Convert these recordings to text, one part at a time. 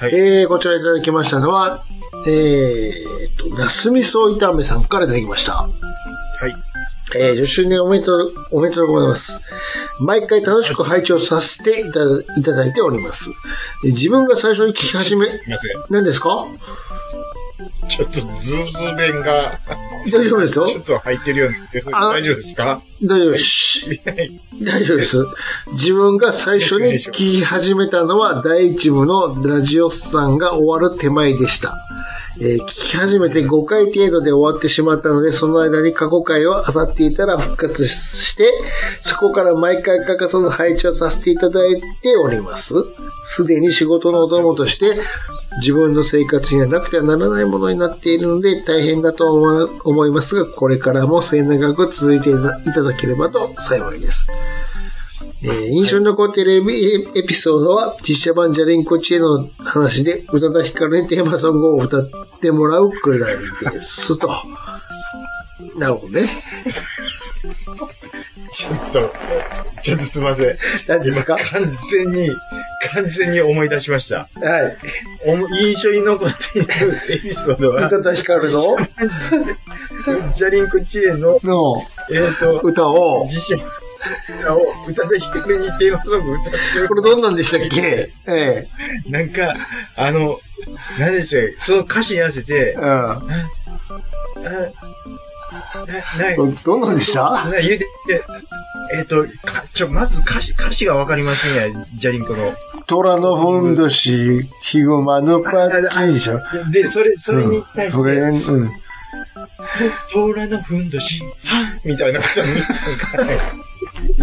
はいえー、こちらいただきましたのは、えーと、ナス味噌炒めさんからいただきました。はい。えー、10周年おめでとう、おめでとうございます。毎回楽しく拝聴させていただいただいております。で自分が最初に聞き始め、すいません。何ですか？ちょっとズーズー弁が、大丈夫ですよちょっと入ってるようなんです。あ大丈夫ですか？大丈夫です。大丈夫です。自分が最初に聞き始めたのは第一部のラジオスさんが終わる手前でした。えー聞き始めて5回程度で終わってしまったので、その間に過去回を漁っていたら復活して、そこから毎回欠かさず配置をさせていただいております。すでに仕事のお供として、自分の生活にはなくてはならないものになっているので大変だと思い思いますが、これからも末永く続いていただければと幸いです。えー印象に残っているエピエピソードは、実写版ジャリンコ知恵の話で、宇多田ヒカルにテーマソングを歌ってもらうくらいです。と。なるほどね。ちょっと、ちょっとすいません。何ですか？完全に、完全に思い出しました。はい。印象に残っているエピソードは宇、多田ヒカルの、ジャリンコ知恵の、のえっ、と、歌を、自身を歌で弾くにテーマソング歌ってる。これどんなんでしたっけ？えなんか、あの、何でしょう、その歌詞に合わせてえ、うん。あどんなんでした？な、言うて、えっ、と、か、ちょ、まず歌詞、歌詞がわかりませんや、ジャリンコの。虎のふんどし、ヒグマのパッチンでしょで、それ、それに対それ、して、うん。虎のふんどし、はみたいなことを皆さんか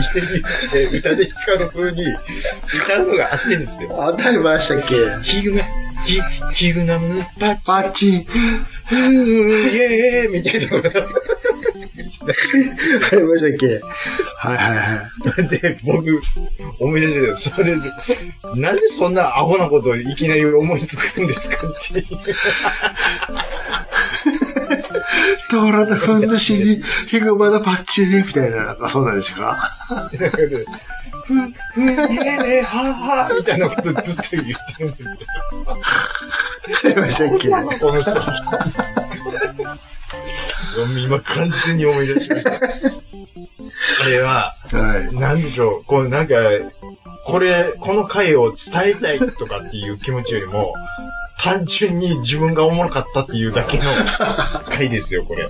ら言って、歌で光る風に歌うのがあってんですよ。当たりましたっけヒグマ、ヒ、ヒグナムパッパチン。フー、イエーイみたいなことがありましたっけはいはいはい。で、僕、思い出したけど、それで、なんでそんなアホなことをいきなり思いつくんですかっていう。虎のふんどしに、ヒグマのパッチンみたいな、なんかそうなんですか？ふ、ふ、イエーイ、ははみたいなことずっと言ってるんですよ。ありましたっけこの人。今完全に思い出しました。あれは、はい。なんでしょう、こうなんか、これ、この回を伝えたいとかっていう気持ちよりも、単純に自分がおもろかったっていうだけの回ですよ、これ。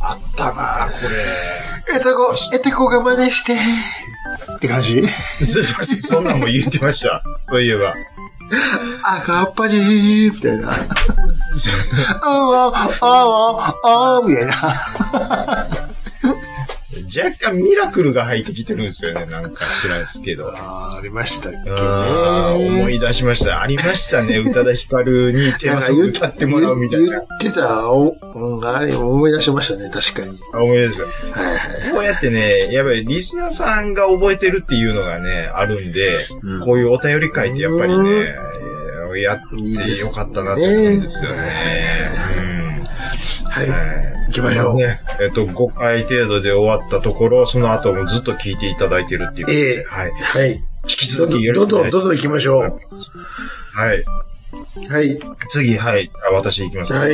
あったなぁ、こえたこ、えてこが真似して、って感じ？れ。そそんなんも言ってました。そういえば。赤っぱじーみたいな。ああ、ああ、ああ、みたいな。若干ミラクルが入ってきてるんですよね、なんか知らんですけど。ああ、ありましたっけね。思い出しました。ありましたね。宇多田ヒカルにテーマソング歌ってもらうみたいな。言ってた、お、うん、あれ思い出しましたね、確かに。あ思い出した。はいはい。こうやってね、やっぱりリスナーさんが覚えてるっていうのがね、あるんで、うんこういうお便り会ってやっぱりうんね、えーやってよかったなと思うんですよね。はい。行きましょう。ね、えっと、5回程度で終わったところ、その後もずっと聞いていただいてるっていうええはい。はい。引き続きよろしくどんどん、どんどん行きましょう。はい。はい。次、はい。あ私行きます。はい。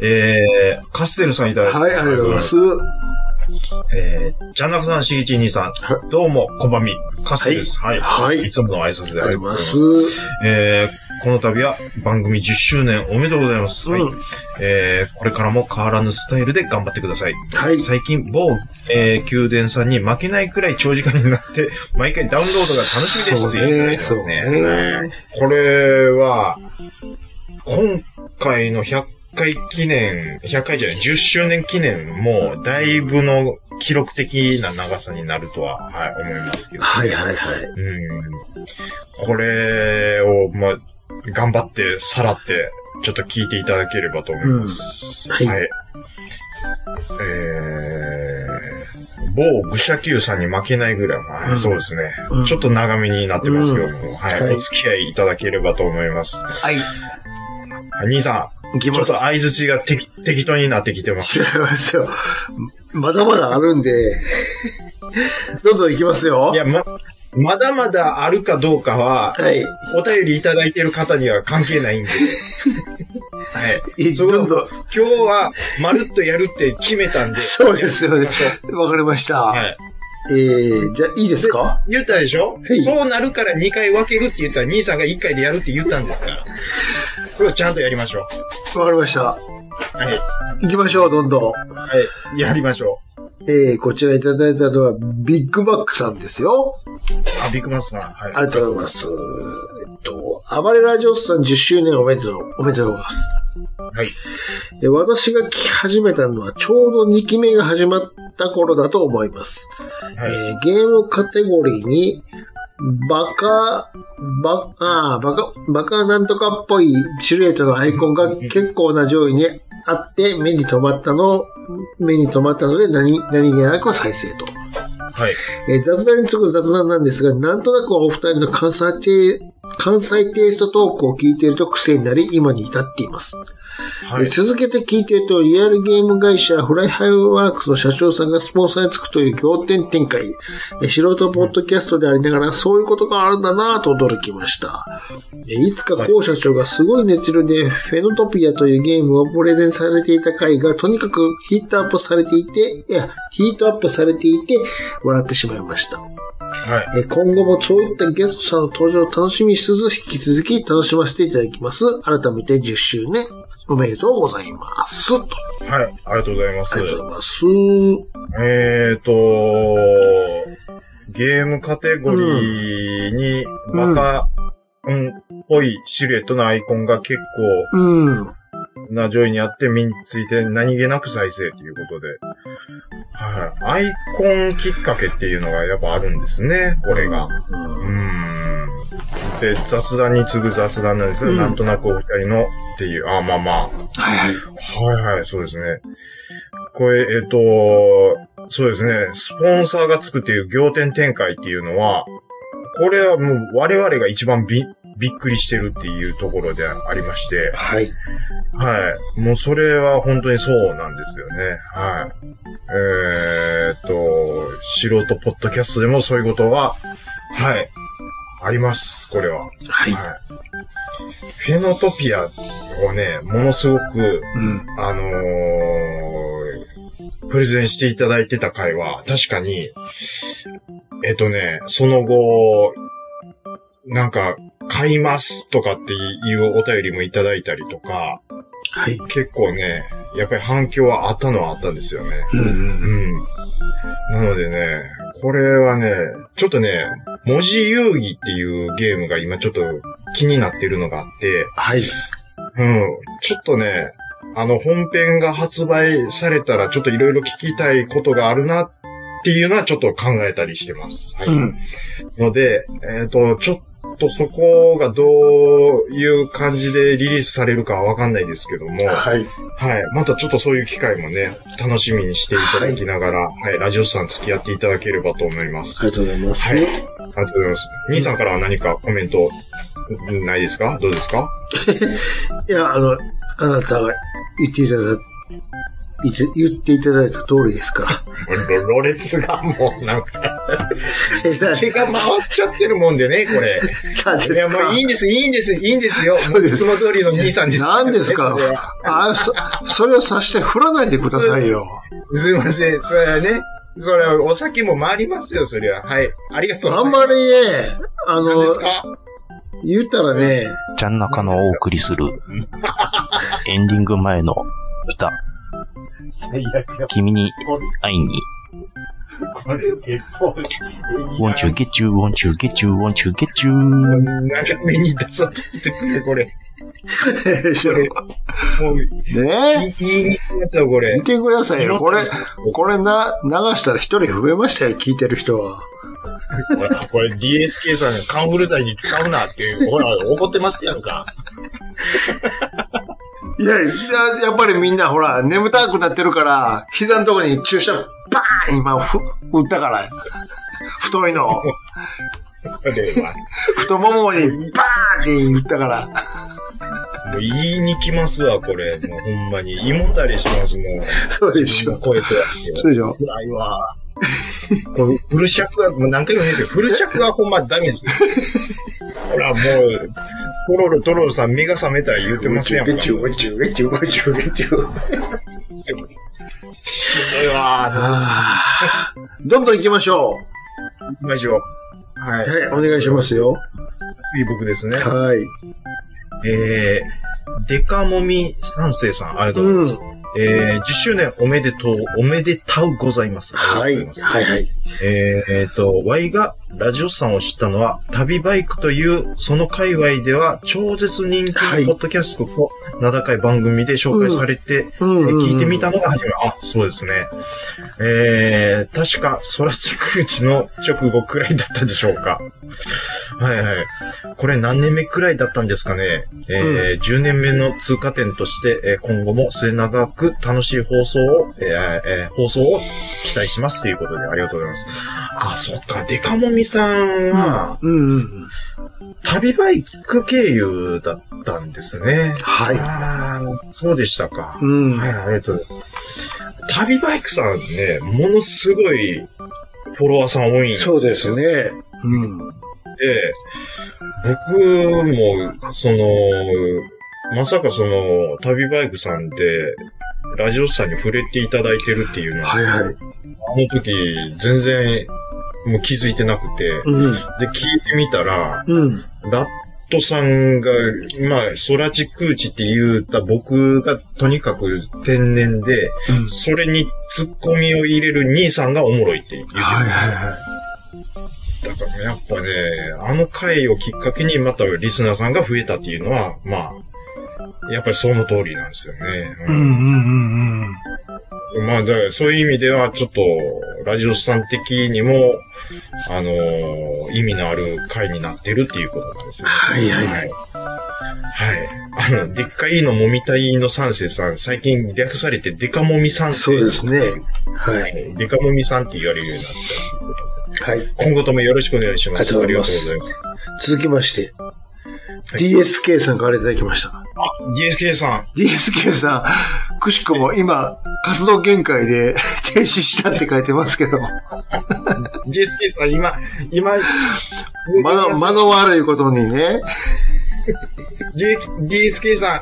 えー、カステルさんいただきはい、ありがとうございます。えー、ジャンナクさん、しぎちにさん、はどうも、こんばんみ、カスです。はい。はいいつもの挨拶でありまありがとうございますす。。えー、この度は番組10周年おめでとうございます。はいうん。えー、これからも変わらぬスタイルで頑張ってください。はい。最近、某、えー、宮殿さんに負けないくらい長時間になって、毎回ダウンロードが楽しみですそうって言っていただいね、てますそうね。ね。これは、今回の100回記念、100回じゃない、10周年記念も、だいぶの記録的な長さになるとは、はい、思いますけど。はいはいはい。うん。これを、まあ、頑張って、さらって、ちょっと聞いていただければと思います。うんはいはい。えー、某愚者級さんに負けないぐらい、まあうんそうですね、うんちょっと長めになってますけども、はい、はいお付き合いいただければと思います。はい。兄さん、ちょっ。と相づちが適適当になってきてます。違いますよ。まだまだあるんで、どんどんいきますよい。や、ま、まだまだあるかどうかは、はい。お便りいただいてる方には関係ないんで。はい。いどんどん。今日は、まるっとやるって決めたんで。そうですよねわかりました。うはい。えー、じゃあいいですか？言ったでしょ、はいそうなるから2回分けるって言ったら、兄さんが1回でやるって言ったんですから。それをちゃんとやりましょわかりました。う。はい。行きましょう、どんどん。はい。やりましょえー、こちらいただいたのは、ビッグマックさんですよ。う。あ、ビッグマスさん。はい。ありがとうございます。えっと、暴れラジオスさん10周年おめでとう、おめでとうございます。はい。え私が聞き始めたのはちょうど2期目が始まった頃だと思います。はい。えーゲームカテゴリーに、バカ、バ、あーバカ、バカなんとかっぽいシルエットのアイコンが結構な上位にあって目に留まったの、目に留まったので何、何気なく再生と。はい。えー雑談に次ぐ雑談なんですが、なんとなくお二人の関西テ関西テイストトークを聞いていると癖になり、今に至っています。はいえー。続けて聞いていると、リアルゲーム会社フライハイワークスの社長さんがスポンサーにつくという仰天展開。えー素人ポッドキャストでありながら、そういうことがあるんだなぁと驚きました。えーいつか高社長がすごい熱量で、フェノトピアというゲームをプレゼンされていた回が、とにかくヒートアップされていて、いや、ヒートアップされていて、笑ってしまいました。はい。えー今後もそういったゲストさんの登場を楽しみにしつつ、引き続き楽しませていただきます。改めて10周年おめでとうございます。と。はい。ありがとうございます。ありがとうございます。えーと、ゲームカテゴリーに、バカ、うん、っぽいシルエットのアイコンが結うん。構な上位にあって、身について何気なく再生ということで。はい。アイコンきっかけっていうのがやっぱあるんですね、これが。うーん。で、雑談に次ぐ雑談なんですよ。うんなんとなくお二人のっていう。あ、まあまあ。はいはい。はいはい、そうですね。これ、えっ、と、そうですね、スポンサーがつくっていう仰天展開っていうのは、これはもう我々が一番びびっくりしてるっていうところでありまして、はい。はい。もうそれは本当にそうなんですよね。はい。えーっと、素人ポッドキャストでもそういうことは、はい。あります、これは。はい。はい。フェノトピアをね、ものすごく、うん。あのープレゼンしていただいてた回は、確かに、えっとね、その後、なんか、買いますとかっていうお便りもいただいたりとか、はい。結構ね、やっぱり反響はあったのはあったんですよね。うんう。うんん。なのでね、これはね、ちょっとね、文字遊戯っていうゲームが今ちょっと気になってるのがあって、はい。うん。ちょっとね、あの、本編が発売されたら、ちょっといろいろ聞きたいことがあるなっていうのはちょっと考えたりしてます。はい。うん。ので、えっ、と、ちょっとそこがどういう感じでリリースされるかはわかんないですけども、はい。はい。またちょっとそういう機会もね、楽しみにしていただきながら、はい、ラジオさん付き合っていただければと思います。ありがとうございます。はいありがとうございます。兄さんからは何かコメントないですか？どうですか？いや、あの、あなたが言っていただ言って言っていただいた通りですから。ろろれつがもうなんか、え手が回っちゃってるもんでね、これ。何ですいや、もういいんです、いいんです、いいんですよ。そうですいつも通りの兄さんです。何ですか？それはあそ、それをさして振らないでくださいよ。すいません、それはね。それはお酒も回りますよ、それは。はい。ありがとうあんございます。まりね、あ何ので、すか？言ったらね、ちゃん中のお送りするエンディング前の歌、最悪や。君に会いに、これ、鉄砲。won't you get you, won't you get you, won't you get you. なんか目に出さっててくれ、これ。もう、いね言いにくいですよ、これ見。てくださいよ。これ、これな、流したら一人増えましたよ、聞いてる人は。ほら、これ DSK さんがカンフル剤に使うなって、ほら、怒ってますやんか。いや、いややっぱりみんなほら、眠たくなってるから、膝のとこに注射バーン今、ふ、打ったから。太いの。太ももにバーンって打ったから。もう言いに来ますわ、これ。もうほんまに。胃もたれします、もう。そうでしょ。声とそうでしょ。辛いわ。これフル尺は、もう何回も言うんですよ。フル尺はほんまダメですよ。ほら、もう、トロロトロロさん目が覚めたら言ってますやんか。宇宙、宇宙、宇宙、宇宙、宇宙。しんどいわ。ーどんどん行きましょう行きましょう。は。い。はい、お願いしますよ。次僕ですね。はい。えー、デカモミ三世さん、ありがとうございます。うんえー、10周年おめでとう、おめでたうございます。はい。はい、はい。えーえーと、Y がラジオさんを知ったのは、旅バイクという、その界隈では超絶人気はいのポッドキャストと名高い番組で紹介されて、うんえー聞いてみたのが初め。あ、そうですね。えー、確か、空地空地の直後くらいだったでしょうか。はいはい。これ何年目くらいだったんですかね。えー10年目の通過点として、えー今後も末永く楽しい放送を、えーえー放送を期待しますということでありがとうございます。あ、そっか。デカモミさんは、うん、うん。旅バイク経由だったんですね。はい。ああ、そうでしたか。うんはい、ありがとうございます。旅バイクさんね、ものすごいフォロワーさん多いんそうですね。うん。で、僕も、その、まさかその、旅バイクさんで、ラジオさんに触れていただいてるっていうのは、はい、はい。あの時、全然、もう気づいてなくて、うん。で、聞いてみたら、うん。ラットさんが、まあ、空地空地って言った僕がとにかく天然で、うんそれにツッコミを入れる兄さんがおもろいって言って。はい、はい、はい。だからやっぱね、あの回をきっかけにまたリスナーさんが増えたっていうのは、まあ、やっぱりその通りなんですよね。うん、うん、うん、うん。まあ、だからそういう意味では、ちょっと、ラジオさん的にも、あのー意味のある回になってるっていうことなんですよ、ね。はいはいはいはい。あの、でっかいのもみたいの三世さん、最近略されてデカもみ三世。そうですね。は。はいい。デカもみさんって言われるようになった。はい。今後ともよろしくお願いします。ありがとうございます。続きまして、い DSK さんからいただきました。あ、DSK さん。DSK さん、くしくも今、活動限界で 停止したって書いてますけど、DSK さん、今、今、間の、間の悪いことにね、DSK さん、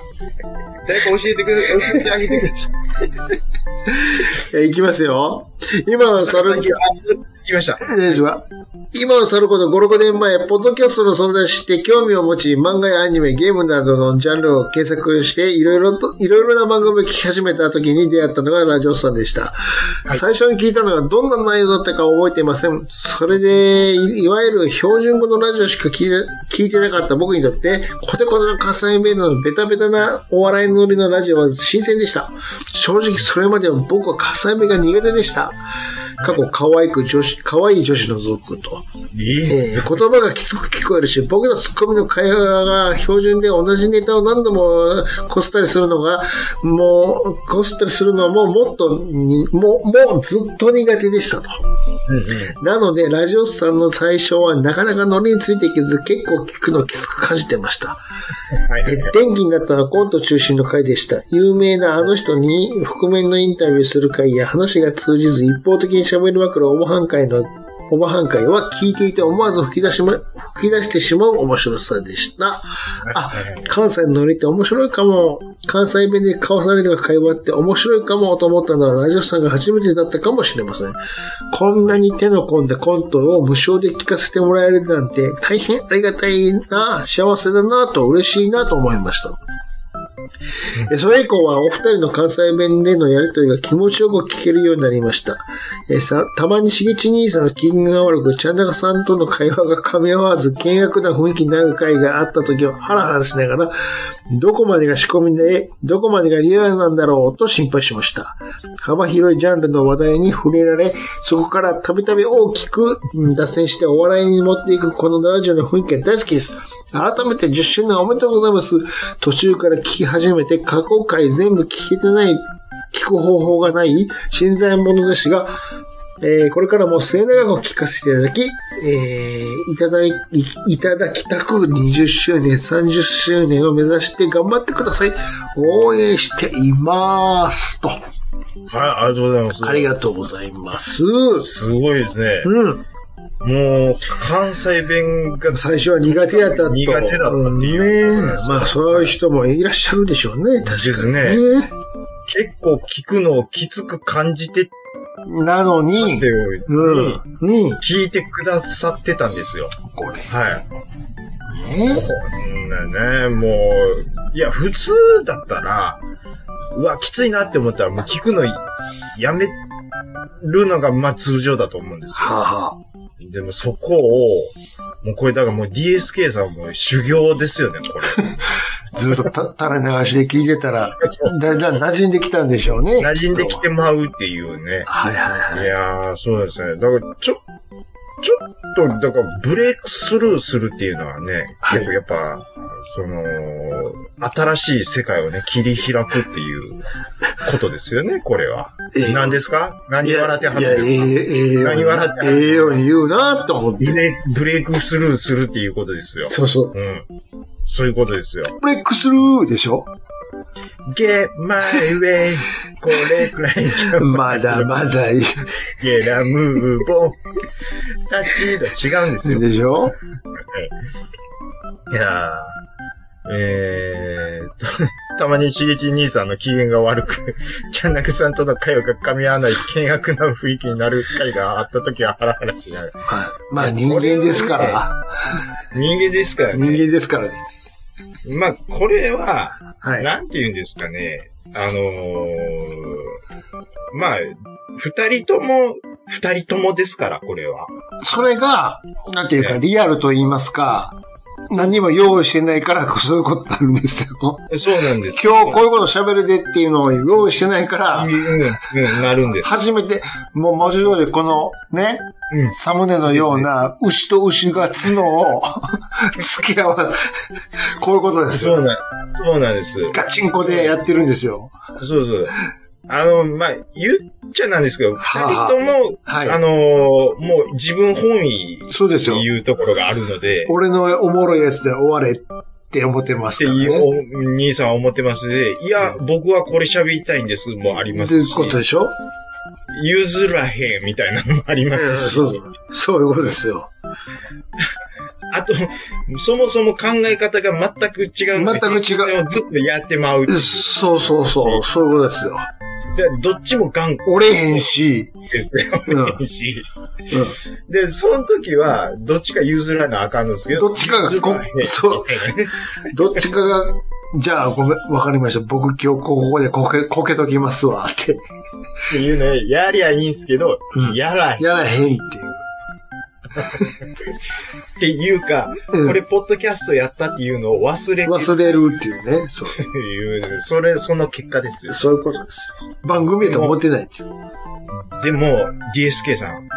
誰か教えてください。教えてあげてください。えいきますよ。今のさ猿っき、あ、来ました。大丈夫は今の去ること5、6年前、ポッドキャストの存在を知って興味を持ち、漫画やアニメ、ゲームなどのジャンルを検索して、いろいろと、いろいろな番組を聞き始めた時に出会ったのがラジオスさんでした。最初に聞いたのがどんな内容だったか覚えていません。それで、いいわゆる標準語のラジオしか聞いて聞いてなかった僕にとって、コテコテの火災弁のベタベタなお笑いのりのラジオは新鮮でした。正直それまでは僕は火災弁が苦手でした。過去可愛く女子、可愛い女子の族と。いいえー言葉がきつく聞こえるし、僕のツッコミの会話が標準で同じネタを何度もこすったりするのが、もう、こすったりするのはもうもっとに、もう、もうずっと苦手でしたと。なので、ラジオスさんの最初はなかなかノリについていけず、結構聞くのきつく感じてました。はいはいはい。電気になったのはコント中心の回でした。有名なあの人に覆面のインタビューする回や話が通じず一方的に喋りまくるおばはん会のおばはん会は聞いていて思わず吹き出しま、吹き出してしまう面白さでした。あ、関西のノリって面白いかも。関西弁で交わされる会話って面白いかもと思ったのはラジオさんが初めてだったかもしれません。こんなに手の込んだコントを無償で聞かせてもらえるなんて大変ありがたいな、幸せだなと嬉しいなと思いました。えそれ以降はお二人の関西弁でのやりとりが気持ちよく聞けるようになりました。えさたまにしげち兄さんの機嫌が悪く、ちゃんなかさんとの会話が噛み合わず、険悪な雰囲気になる回があった時はハラハラしながら、どこまでが仕込みで、どこまでがリアルなんだろうと心配しました。幅広いジャンルの話題に触れられ、そこからたびたび大きく脱線してお笑いに持っていくこのラジオの雰囲気が大好きです。改めて10周年おめでとうございます。途中から聞き始めて過去回全部聞けてない、聞く方法がない新参者ですが、えーこれからも末永く聞かせていただき、えーいただい、いいただきたく20周年、30周年を目指して頑張ってください。応援しています。と。はい、ありがとうございます。ありがとうございます。すごいですね。うん。もう、関西弁が、最初は苦手やったと。苦手だったっていううんねまあ、そういう人もいらっしゃるでしょうね。確かにね。結構聞くのをきつく感じてなのにううん。に、聞いてくださってたんですよ。これ。はい。ね。こんなね、もう、いや、普通だったら、うわ、きついなって思ったら、もう聞くのやめるのが、まあ通常だと思うんですよ。はあ、はでもそこを、もうこれだからもう DSK さんも修行ですよね、これ。あ、ずっとた垂れ流しで聞いてたら、だんだん馴染んできたんでしょうね。馴染んできてまうっていうねと。。はいはいはいい。やー、そうですね。だから、ちょ、ちょっと、だから、ブレイクスルーするっていうのはね、はい結構やっぱ、その、新しい世界をね、切り開くっていうことですよね、これは。ええ何ですか？何笑ってはるんですか？ええように何笑ってはるええように言うなと思って。ブレブレイクスルーするっていうことですよ。そうそう。うん。そういうことですよ。ブレックスルーでしょ？Get my way これくらいじゃまだまだいい。get a move on タッチと違うんですよ。でしょ？いやー、えーと、たまにしげち兄さんの機嫌が悪く、ちゃんなくさんとの会話が噛み合わない険悪な雰囲気になる会があった時はハラハラしない。はい。まあ人間ですから。人間ですから人ね。間ですからね。まあ、これは、はい。なんて言うんですかね。あのーまあ、二人とも、二人ともですから、これは。それが、なんていうか、ねリアルと言いますか、何にも用意してないから、そういうことになるんですよ。そうなんです。今日こういうこと喋るでっていうのを用意してないからう、ん、うん、なるんです。初めて、もう文字通りこのね、うん。サムネのような牛と牛が角を 付け合わ、こういうことですよ。そうなん、そうなんです。ガチンコでやってるんですよ。そうそう。あの、まあ、言っちゃなんですけど、二はあ人とも、はいあのーもう自分本位ってそうですよ。いうところがあるので、っ俺のおもろいやつで終われって思ってますてからね。兄さんは思ってますで、いや、僕はこれ喋りたいんですもありまというすし、ことでしょ？譲らへんみたいなのもありますし、そうそう。そういうことですよ。あと、そもそも考え方が全く違う。全く違うずっとやってまう。で、そうそうそう。そういうことですよ。どっちも頑固折れへんし、ですよ。うんしうで、その時は、どっちか譲らなあかんのですけど。どっちかがこそう。どっちかが、じゃあごめん、わかりました。僕今日ここでこけ、こけときますわ、って。っていうね、やりゃいいんすけど、うんやらへんっやらへんっていう。ていうか、うんこれ、ポッドキャストやったっていうのを忘れて忘れるっていうね。そう。るいう、それ、その結果ですよ。そういうことですよ。番組やと思ってないっていう。でも、DSK さん、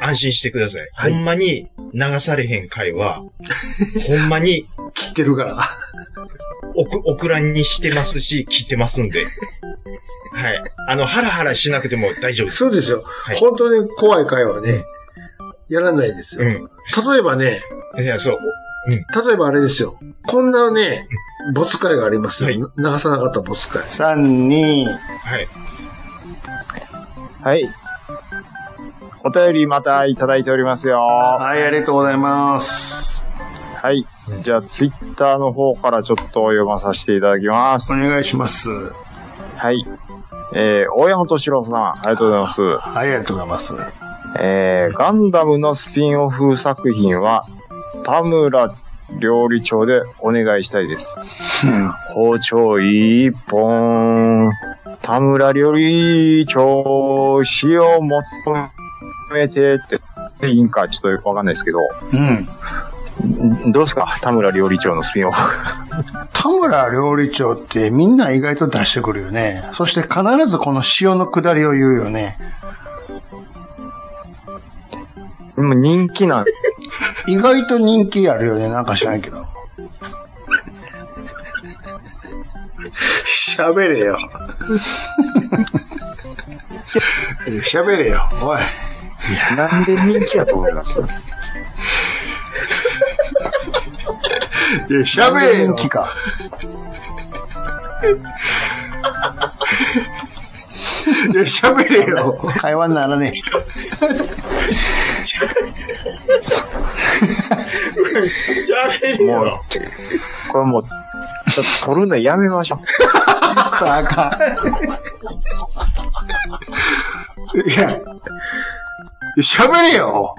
安心してください。はいほんまに流されへん回は、ほんまに切ってるから。オク、オクラにしてますし、聞いてますんで。はい。あの、ハラハラしなくても大丈夫です。そうですよ。い本当に怖い会はね、やらないですよ。うん。例えばね、いや、そう。例えばあれですよ。こんなね、没会がありますよ。はい流さなかった没会。3、2、はい。はい。お便りまたいただいておりますよ。ははい、ありがとうございます。い。じゃあ、ツイッターの方からちょっと読まさせていただきますお。願いします。はい。えー、大山敏郎さん、ありがとうございます。はい、ありがとうございます。えー、ガンダムのスピンオフ作品は、田村料理長でお願いしたいです。うん。包丁一本、田村料理長、死を求めてって、いいんかちょっとよくわかんないですけど、うん。んどうですか？田村料理長のスピンオフ。田村料理長ってみんな意外と出してくるよね。そして必ずこの塩の下りを言うよね。もう人気なん、意外と人気あるよね。なんか知らんけど。喋れよ。喋れよ、おい。なんで人気やと思います？いや喋れよ。人気か？いや、喋れよ。会話にならねやめるもう。、これもう、ちょっと撮るのやめましょう。あかん。いや、喋れよ。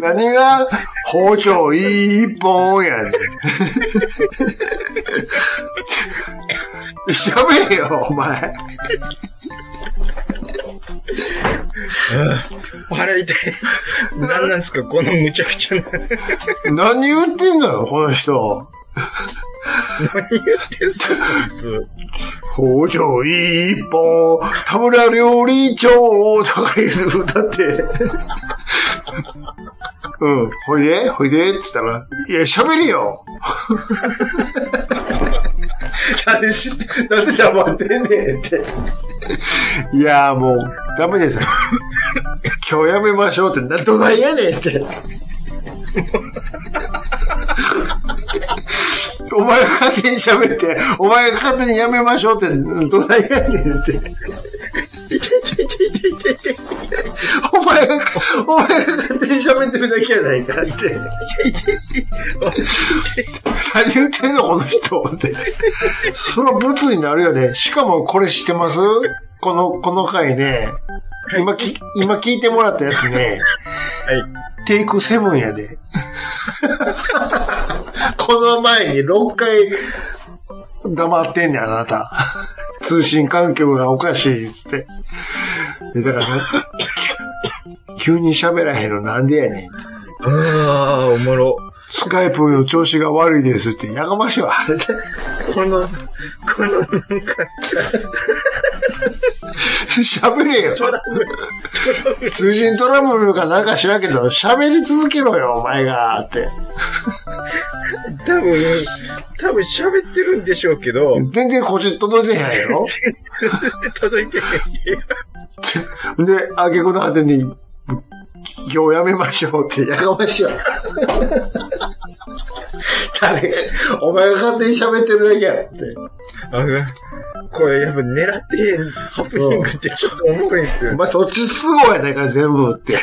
何が包丁一本やねん。喋れよ、お前。払いたい。何なんすかこのむちゃくちゃな。何言ってんのよ、この人。何言ってんすかこいつ。包丁一本、田村料理長とか言う歌って。うん、ほいでほいでっつったら、いや、喋れよなんでし、なんで黙ってんねんって。いや、もう、ダメです。今日やめましょうって、な、どないやねんって。お前が勝手に喋って、お前が勝手にやめましょうって、どないやねんって。お前が、お前が勝手に喋ってるだけやないかって。何言ってんのこの人って。そらブツになるよね。しかもこれ知ってます？この、この回ね。今き、今聞いてもらったやつね。はい。テイクセブンやで。この前に6回黙ってんねん、あなた。通信環境がおかしいっつって。でだからね、急に喋らへんのなんでやねん。ああ、おもろ。スカイプの調子が悪いですって、やがましいわ。この、このなんか、喋れよ。通信トラブルかなんか知らんけど、喋り続けろよ、お前が、って。多分、多分喋ってるんでしょうけど、全然こっち届いてへんやろ 全然届いてへんっていう。で、あげくの果てに、今日やめましょうって、やかましいわ。誰が、お前が勝手に喋ってるだけやって。あこれやっぱ狙ってへんハプニングってちょっとおもろいんですよお。前そっち都合やないか、全部って。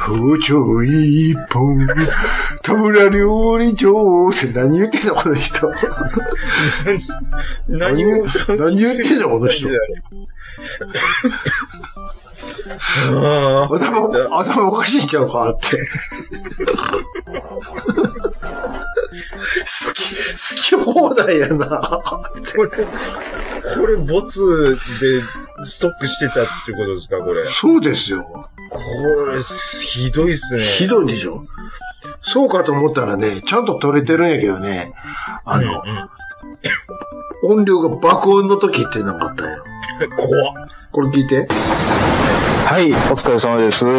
包丁一本、田村料理長って何言ってんの、この人。何を、何言ってんの、この人。頭、頭おかしいんちゃうかって。好き、好き放題やな。これ、これ、ボツでストックしてたってことですか、これ。そうですよ。これ、ひどいっすね。ひどいでしょ。そうかと思ったらね、ちゃんと撮れてるんやけどね、あの、うん音量が爆音の時ってなかったんや。うん怖っ。これ聞いて。はい、お疲れ様です。はい、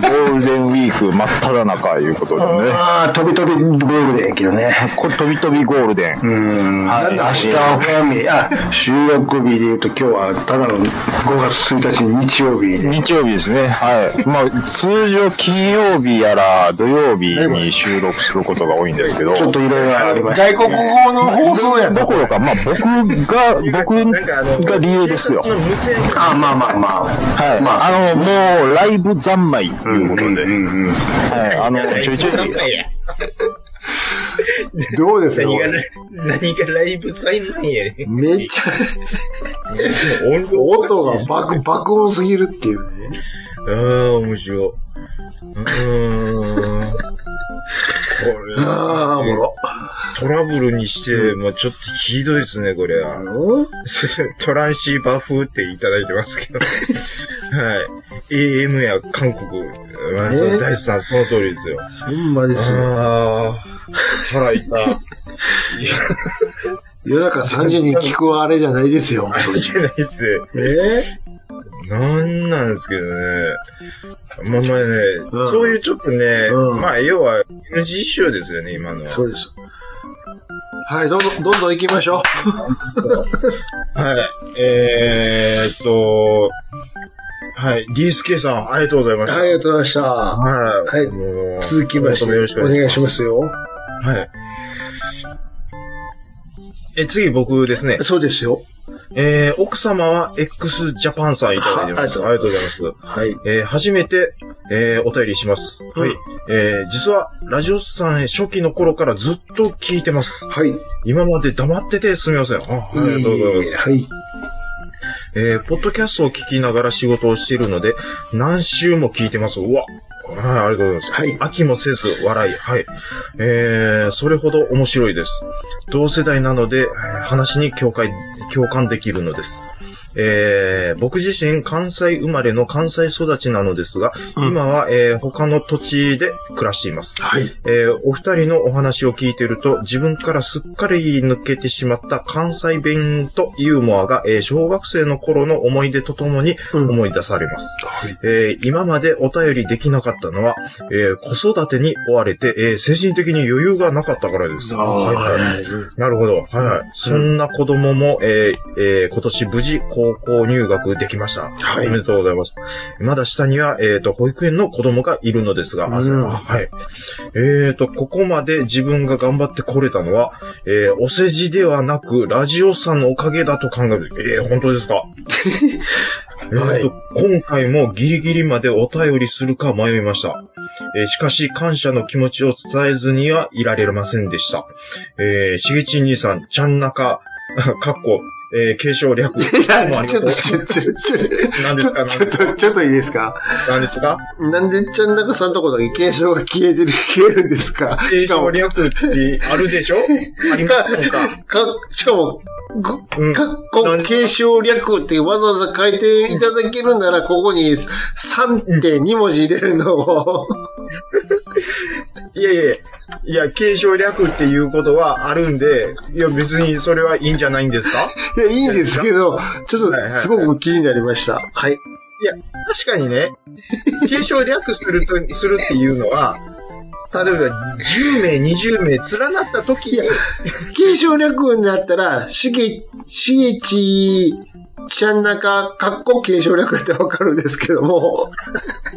ゴールデンウィーク真っ只中いうことでね。ああ、飛び飛びゴールデンやけどね。これ飛び飛びゴールデン。うん。はいなんだ、明日は早め、あ、収録日で言うと今日はただの5月1日日曜日で。日曜日ですね。はい。まあ、通常金曜日やら土曜日に収録することが多いんですけど。ちょっといろいろありました。外国語の放送やんどころか、まあ僕が、僕が理由ですよ。あまあまあまあ。はい。まああの、もう、ライブ三昧ということで。うんうん。はい。あの、ちょいちょい。どうですか何が、何がライブ裁判やねん。めっちゃ、音が爆、爆音すぎるっていうね。ああ、面白い。うーん。これ、ああ、おもろ。トラブルにして、まあちょっとひどいですね、これは。トランシーバー風っていただいてますけど。はい。AM や韓国。まあ、え大地さん、その通りですよ。ほんまですよ。ああ、腹痛い。いや、夜中3時に聞くあれじゃないですよ、本当にじゃないっすね。えなんなんですけどね。まあまあね、うんそういうちょっとね、うんまあ要は NG 集ですよね、今のは。そうです。はい、どんどん、どんどん行きましょ はい。えーっと、はい。リースケさん、ありがとうございまう。した。ありがとうございました。はい。はい続きまして、よろしくお願いしますよ。はい。え、次僕ですね。そうですよ。えー、奥様は x ジャパンさんいただいてます。はありがとうございます。はい。えー、初めて、えー、お便りします。うんはい。えー、実は、ラジオスさん初期の頃からずっと聞いてます。はい。今まで黙っててすみません。あ、ありがとうございます。はい。えー、ポッドキャストを聞きながら仕事をしているので、何週も聞いてます。うわ。はい、ありがとうございます。はい飽きもせず、笑い。はい。えー、それほど面白いです。同世代なので、えー話に共感、共感できるのです。えー、僕自身関西生まれの関西育ちなのですが、うん今は、えー他の土地で暮らしています。はい。えーお二人のお話を聞いていると、自分からすっかり抜けてしまった関西弁とユーモアが、えー小学生の頃の思い出とともにうん思い出されます。えー今までお便りできなかったのは、えー子育てに追われて、えー精神的に余裕がなかったからです。ああ、はいはいはい。なるほど。はいはい。そんな子供も、えーえー今年無事高校入学できました。はいおめでとうございます。まだ下には、えっ、と、保育園の子供がいるのですが、あうんはい。えっ、と、ここまで自分が頑張ってこれたのは、えーお世辞ではなく、ラジオさんのおかげだと考える。えー本当ですか？えーと、今回もギリギリまでお便りするか迷いました。えーしかし、感謝の気持ちを伝えずにはいられませんでした。えー、しげちん兄さん、ちゃんなか、かっこ、えー、継承略。どうもありちょっと。ちょっと、ちょっと、ちょっと、何ですか？ちょっと、ちょっといいですか？何ですか？なんでちゃん中さんとこだけ継承が消えてる、消えるんですか？継承、略ってあるでしょ？ありますのか。か、しかも、かっこ継承略ってわざわざ書いていただけるなら、ここに3って2文字入れるのを、いやいやいや、いや、継承略っていうことはあるんで、いや別にそれはいいんじゃないんですか？いや、いいんですけど、ちょっとすごく気になりました。はい。いや、確かにね、継承略すると、するっていうのは、例えば10名、20名連なった時に、継承略になったら、しげ、しげち、ちゃん中、かっこ継承略ってわかるんですけども、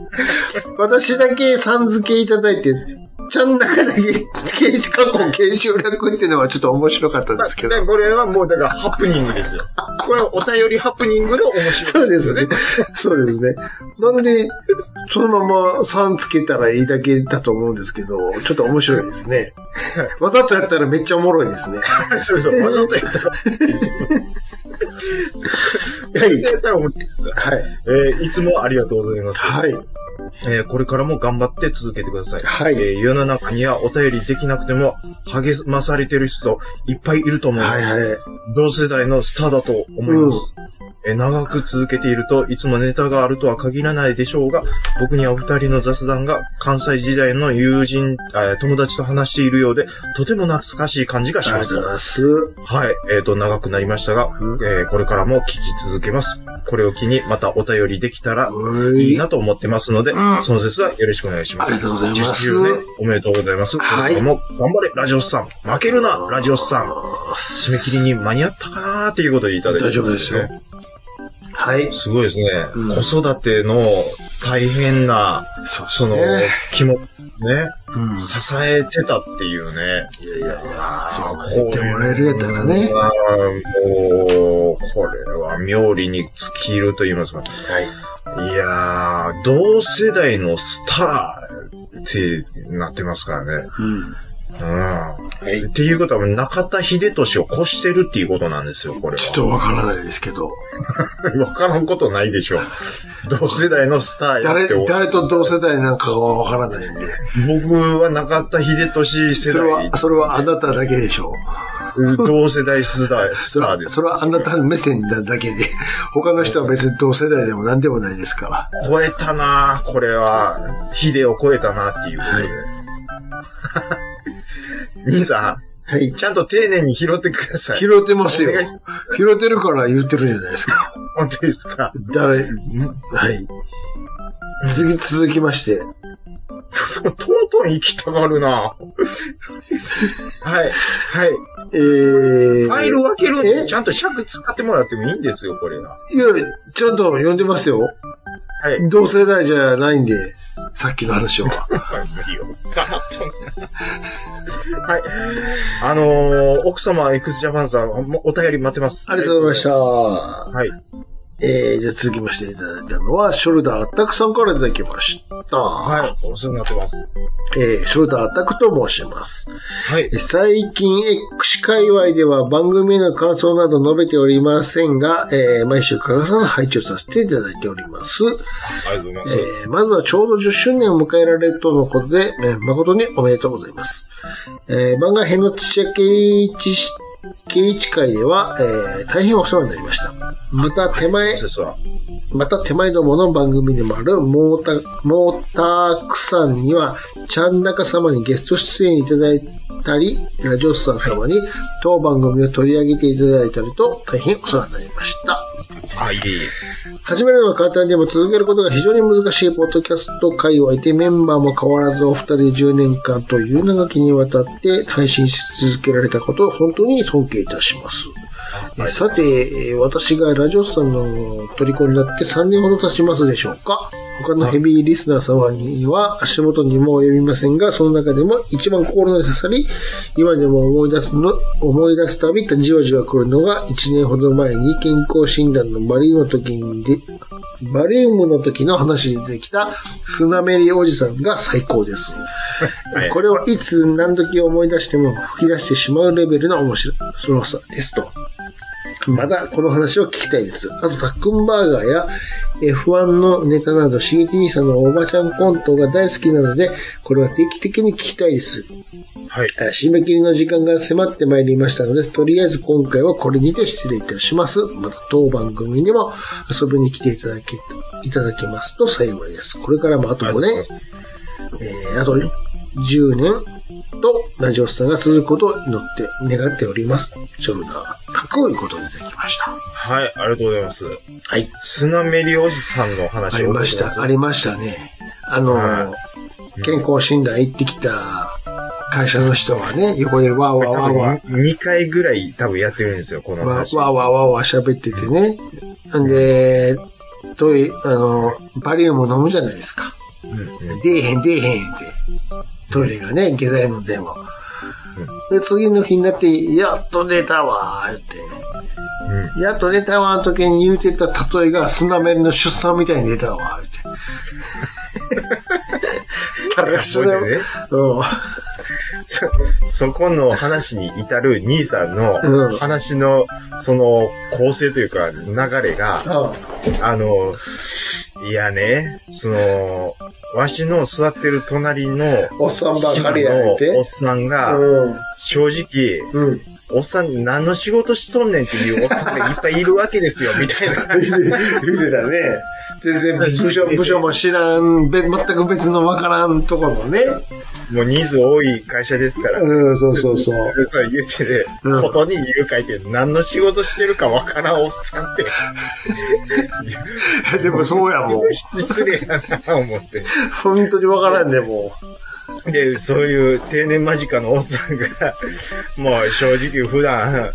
私だけさん付けいただいて、ちゃん中だけ、継承、かっこ継承略っていうのはちょっと面白かったんですけどだか。らこれはもうだからハプニングですよ。これはお便りハプニングの面白い。そうですね。そうですね。なんで、そのまま3つけたらいいだけだと思うんですけど、ちょっと面白いですね。わざとやったらめっちゃおもろいですね。はそうそう、わざとやったら。い。やったら思ってはい。えーいつもありがとうございます。はい。えーこれからも頑張って続けてください。はいえー世の中にはお便りできなくても励まされてる人いっぱいいると思います。はいはい。同世代のスターだと思います。えー長く続けているといつもネタがあるとは限らないでしょうが、僕にはお二人の雑談が関西時代の友人、えー友達と話しているようで、とても懐かしい感じがしますありがとうご。ざいます。はい。えっ、と、長くなりましたが、えーこれからも聞き続けます。これを機にまたお便りできたらいいなと思ってますので、うんその説はよろしくお願いします。ありがとうございます10周年おめでとうございます。はいこれからも頑張れ、ラジオスさん。負けるな、ラジオスさん。締め切りに間に合ったかなーっていうことでいただいてます、大丈夫ですよ。はい。すごいですね。うん子育ての大変な、そうそのね、気も、ね、うん。い支えてたっていうね。やいやいや、そう言ってもらえるやったらね。もう、これは妙利に尽きると言いますか。はい。いやー、同世代のスターってなってますからね。うん。うん。はい。っていうことは、中田秀俊を越してるっていうことなんですよ、これは。ちょっとわからないですけど。わからんことないでしょ。同世代のスターや誰って、誰と同世代なんかはわからないんで。僕は中田秀俊世代それは、、それはあなただけでしょう。同世代スタースターです。それはあなたの目線なだけで、他の人は別に同世代でも何でもないですから。超えたなこれは、秀を超えたなっていうことで。兄さはいん、。ちゃんと丁寧に拾ってください。拾ってますよ。拾ってるから言ってるじゃないですか。本当ですか？誰、はい。次、続きまして。トントン行きたがるな。はい。はい。えー、ファイル分けるんえ？で、ちゃんと尺使ってもらってもいいんですよ、これが。いや、ちゃんと読んでますよ。はい。同世代じゃないんで、さっきの話は。無理よ。はい。あのー、奥様、x ジャパンさん、もお便り待ってます。ありがとうございました。はい。えー、じゃあ続きましていただいたのは、ショルダーアタックさんからいただきました。はい。お世話になってます。えー、ショルダーアタックと申します。はいえ。ー最近、X 界隈では番組への感想など述べておりませんが、えー、毎週欠かさず配置をさせていただいております。ありがとうございます。えーまずはちょうど10周年を迎えられるとのことで、えー誠におめでとうございます。えー番外編の土屋圭一し、圭一会では、えー大変お世話になりました。また手前。また手前どもの番組でもあるモータ、モータークさんには、ちゃんなか様にゲスト出演いただいたり、ラジオスさん様に当番組を取り上げていただいたりと、大変お世話になりました。は、い。始めるのは簡単でも続けることが非常に難しいポッドキャスト界を相手メンバーも変わらずお二人10年間という長きにわたって配信し続けられたことを本当に尊敬いたします。えさて、えー私がラジオスさんの虜になって3年ほど経ちますでしょうか？他のヘビーリスナー様には足元にも及びませんが、その中でも一番心に刺さり、今でも思い出すの、思い出すたびじわじわ来るのが、1年ほど前に健康診断のバリウムの時にで、バリウムの時の話で出てきたスナメリおじさんが最高です。はいこれはいつ何時思い出しても吹き出してしまうレベルの面白さですと。まだこの話を聞きたいです。あと、タックンバーガーや F1 のネタなど、しげき兄さんのおばちゃんコントが大好きなので、これは定期的に聞きたいです。はい。えー締め切りの時間が迫ってまいりましたので、とりあえず今回はこれにて失礼いたします。また当番組にも遊びに来ていただけ、いただけますと幸いです。これからもあと5年、えーあと10年とラジオスさんが続くことを祈って、願っております。ショルダー、たくいうことでいただきました。はい、ありがとうございます。はい。スナメリおじさんのあ話りました。ありましたね。あの、は健康診断行ってきた会社の人はね、横でわーわーわーわー2回ぐらい多分やってるんですよ、このわ話。わーわーわーわー喋っててね。んで、トイ、あの、バリウム飲むじゃないですか。うんうん出えへん出えへんって。トイレがね、下剤飲んでも。で、次の日になって、やっと出たわーって。やっと出たわーの時に言うてた例えがスナメリの出産みたいに出たわーって。そねうん。そ、そこの話に至る兄さんうんの話の、その構成というか流れが、ああの、いやね、その、わしの座ってる隣の、おっさんばかりやおっ。さんが、うん。正直、うん。おっさん何の仕事しとんねんっていうおっさんがいっぱいいるわけですよ、みたいな。言うてたね。全然部署、部署も知らん、べ全く別のわからんとこのね。もう人数多い会社ですから。うん、そうそうそう。でそう言うてね、うんことに言う書いて、何の仕事してるかわからんおっさんって、でもそうやもん。失礼やな、思って。本当にわからんで、もで、そういう定年間近のおっさんが、もう正直普段、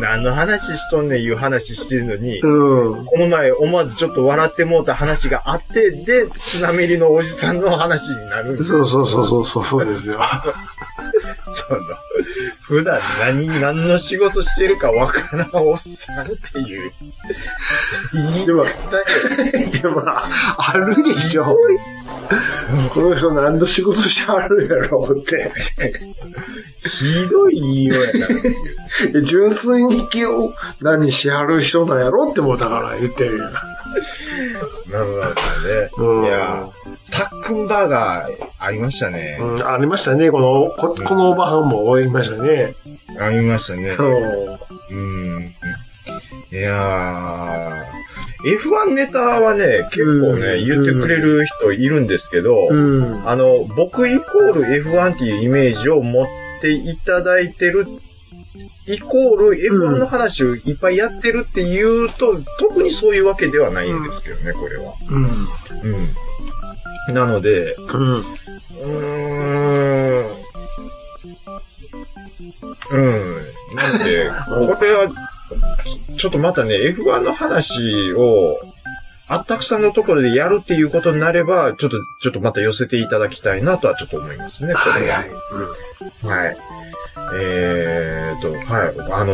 何の話しとんねんいう話してるのに、う。うん。この前思わずちょっと笑ってもうた話があって、で、スナメリのおじさんの話になるんですそうそうそうそうそう、そうですよ。その、普段何、何の仕事してるかわからんおっさんっていう。でも、でも、あるでしょ。この人何の仕事してあるやろって。ひどい言いようやな。え 純粋に気を何しはる人なんやろってもうだから言ってるよ。なるほどね。うんいや、タックンバーガーありましたね。うん、ありましたね。この、ここのおばはんもおりましたね。ありましたね。うん。うん。いやー、F1 ネタはね、結構ね、うん、言ってくれる人いるんですけど、うん、あの、僕イコール F1 っていうイメージを持っていただいてる、イコール F1 の話をいっぱいやってるっていうと、うん、特にそういうわけではないんですけどね、これは。うん。なので、うん。うん。なんで、これは、ちょっとまたね、F1 の話を、あったくさんのところでやるっていうことになれば、ちょっと、ちょっとまた寄せていただきたいなとはちょっと思いますね。これはいはい。はい。えーと、はい。あの